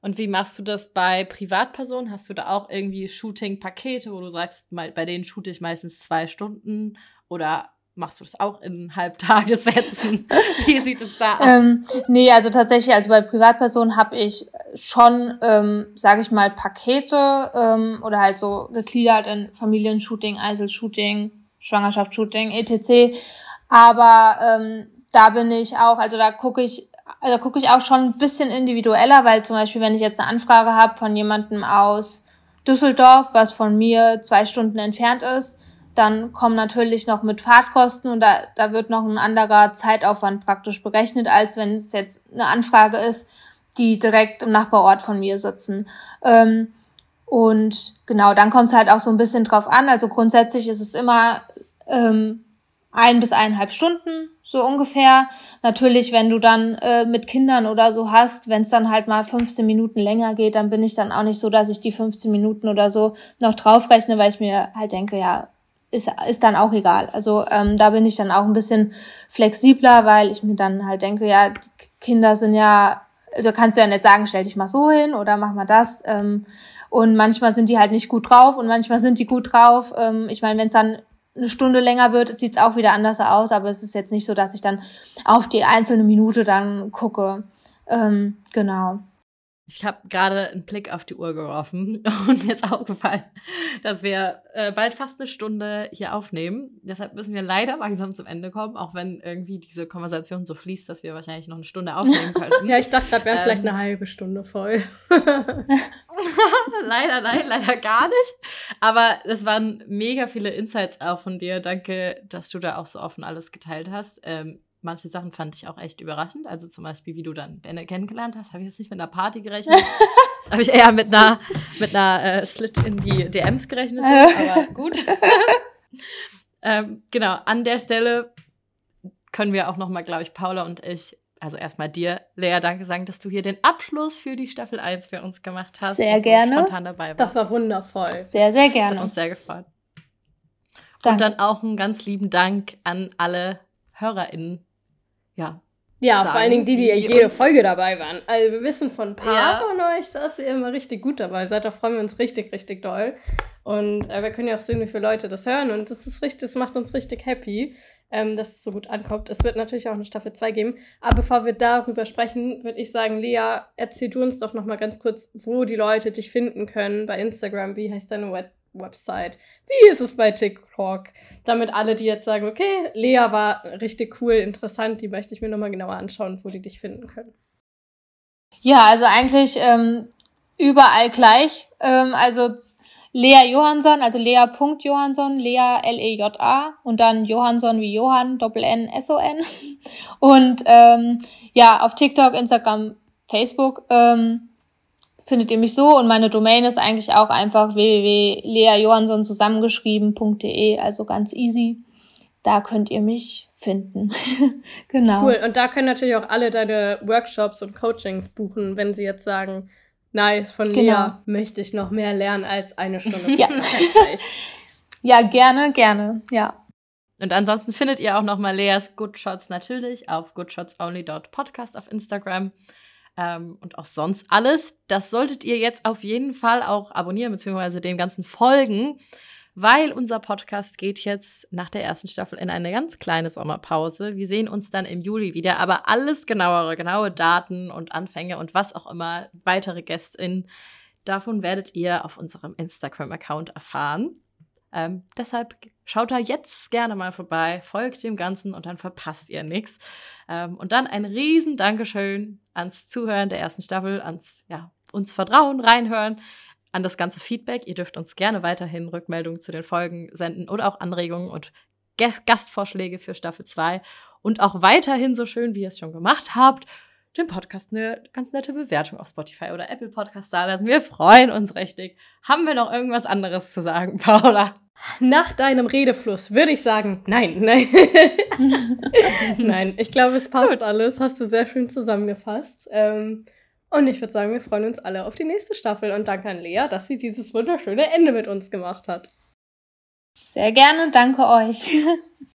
Und wie machst du das bei Privatpersonen? Hast du da auch irgendwie Shooting-Pakete, wo du sagst, bei denen shoote ich meistens zwei Stunden oder machst du das auch in Halbtagessätzen? Wie sieht es da aus? Ähm, nee, also tatsächlich, also bei Privatpersonen habe ich schon, ähm, sage ich mal, Pakete ähm, oder halt so gegliedert in Familienshooting, Einzelshooting, Schwangerschaftsshooting, etc. Aber ähm, da bin ich auch, also da gucke ich, also gucke ich auch schon ein bisschen individueller, weil zum Beispiel, wenn ich jetzt eine Anfrage habe von jemandem aus Düsseldorf, was von mir zwei Stunden entfernt ist, dann kommen natürlich noch mit Fahrtkosten und da, da wird noch ein anderer Zeitaufwand praktisch berechnet, als wenn es jetzt eine Anfrage ist, die direkt im Nachbarort von mir sitzen. Ähm, und genau, dann kommt es halt auch so ein bisschen drauf an. Also grundsätzlich ist es immer ähm, ein bis eineinhalb Stunden, so ungefähr. Natürlich, wenn du dann äh, mit Kindern oder so hast, wenn es dann halt mal 15 Minuten länger geht, dann bin ich dann auch nicht so, dass ich die 15 Minuten oder so noch draufrechne, weil ich mir halt denke, ja, ist, ist dann auch egal. Also ähm, da bin ich dann auch ein bisschen flexibler, weil ich mir dann halt denke, ja, Kinder sind ja, du kannst ja nicht sagen, stell dich mal so hin oder mach mal das. Ähm, und manchmal sind die halt nicht gut drauf und manchmal sind die gut drauf. Ähm, ich meine, wenn es dann eine Stunde länger wird, sieht's auch wieder anders aus, aber es ist jetzt nicht so, dass ich dann auf die einzelne Minute dann gucke. Ähm, genau. Ich habe gerade einen Blick auf die Uhr geworfen und mir ist aufgefallen, dass wir äh, bald fast eine Stunde hier aufnehmen. Deshalb müssen wir leider langsam zum Ende kommen, auch wenn irgendwie diese Konversation so fließt, dass wir wahrscheinlich noch eine Stunde aufnehmen könnten. ja, ich dachte wir haben ähm, vielleicht eine halbe Stunde voll. leider, nein, leider gar nicht. Aber es waren mega viele Insights auch von dir. Danke, dass du da auch so offen alles geteilt hast. Ähm, manche Sachen fand ich auch echt überraschend. Also zum Beispiel, wie du dann Benne kennengelernt hast, habe ich jetzt nicht mit einer Party gerechnet. habe ich eher mit einer, mit einer äh, Slit in die DMs gerechnet. aber gut. ähm, genau, an der Stelle können wir auch noch mal, glaube ich, Paula und ich, also erstmal dir, Lea, danke sagen, dass du hier den Abschluss für die Staffel 1 für uns gemacht hast. Sehr gerne. Spontan dabei warst. Das war wundervoll. Sehr, sehr gerne. Hat uns sehr gefreut. Danke. Und dann auch einen ganz lieben Dank an alle HörerInnen, ja. Ja, sagen, vor allen Dingen die, die, die jede Folge dabei waren. Also wir wissen von ein paar ja. von euch, dass ihr immer richtig gut dabei seid. Da freuen wir uns richtig, richtig doll. Und äh, wir können ja auch sehen, wie viele Leute das hören. Und das ist richtig, das macht uns richtig happy. ähm, dass es so gut ankommt. Es wird natürlich auch eine Staffel 2 geben. Aber bevor wir darüber sprechen, würde ich sagen, Lea, erzähl du uns doch noch mal ganz kurz, wo die Leute dich finden können bei Instagram. Wie heißt deine Web Website? Wie ist es bei TikTok? Damit alle, die jetzt sagen, okay, Lea war richtig cool, interessant, die möchte ich mir noch mal genauer anschauen, wo die dich finden können. Ja, also eigentlich ähm, überall gleich. Ähm, also Lea Johansson, also Lea.Johansson, Lea L-E-J-A und dann Johansson wie Johann, Doppel-N-S-O-N. Und ähm, ja, auf TikTok, Instagram, Facebook ähm, findet ihr mich so und meine Domain ist eigentlich auch einfach www.leajohansson zusammengeschrieben.de, also ganz easy. Da könnt ihr mich finden. genau. Cool. Und da können natürlich auch alle deine Workshops und Coachings buchen, wenn sie jetzt sagen, Nice, von genau. Lea möchte ich noch mehr lernen als eine Stunde. ja. ja, gerne, gerne, ja. Und ansonsten findet ihr auch nochmal Leas Good Shots natürlich auf goodshotsonly.podcast auf Instagram. Ähm, und auch sonst alles. Das solltet ihr jetzt auf jeden Fall auch abonnieren, beziehungsweise den ganzen Folgen weil unser Podcast geht jetzt nach der ersten Staffel in eine ganz kleine Sommerpause. Wir sehen uns dann im Juli wieder, aber alles genauere, genaue Daten und Anfänge und was auch immer, weitere GästInnen, davon werdet ihr auf unserem Instagram-Account erfahren. Ähm, deshalb schaut da jetzt gerne mal vorbei, folgt dem Ganzen und dann verpasst ihr nichts. Ähm, und dann ein riesen Dankeschön ans Zuhören der ersten Staffel, ans ja, uns Vertrauen, reinhören an das ganze Feedback. Ihr dürft uns gerne weiterhin Rückmeldungen zu den Folgen senden oder auch Anregungen und Gastvorschläge für Staffel 2. Und auch weiterhin, so schön wie ihr es schon gemacht habt, dem Podcast eine ganz nette Bewertung auf Spotify oder Apple Podcast da lassen. Wir freuen uns richtig. Haben wir noch irgendwas anderes zu sagen, Paula? Nach deinem Redefluss würde ich sagen, nein, nein. nein, ich glaube, es passt Gut. alles. Hast du sehr schön zusammengefasst. Ähm, und ich würde sagen, wir freuen uns alle auf die nächste Staffel und danke an Lea, dass sie dieses wunderschöne Ende mit uns gemacht hat. Sehr gerne, danke euch.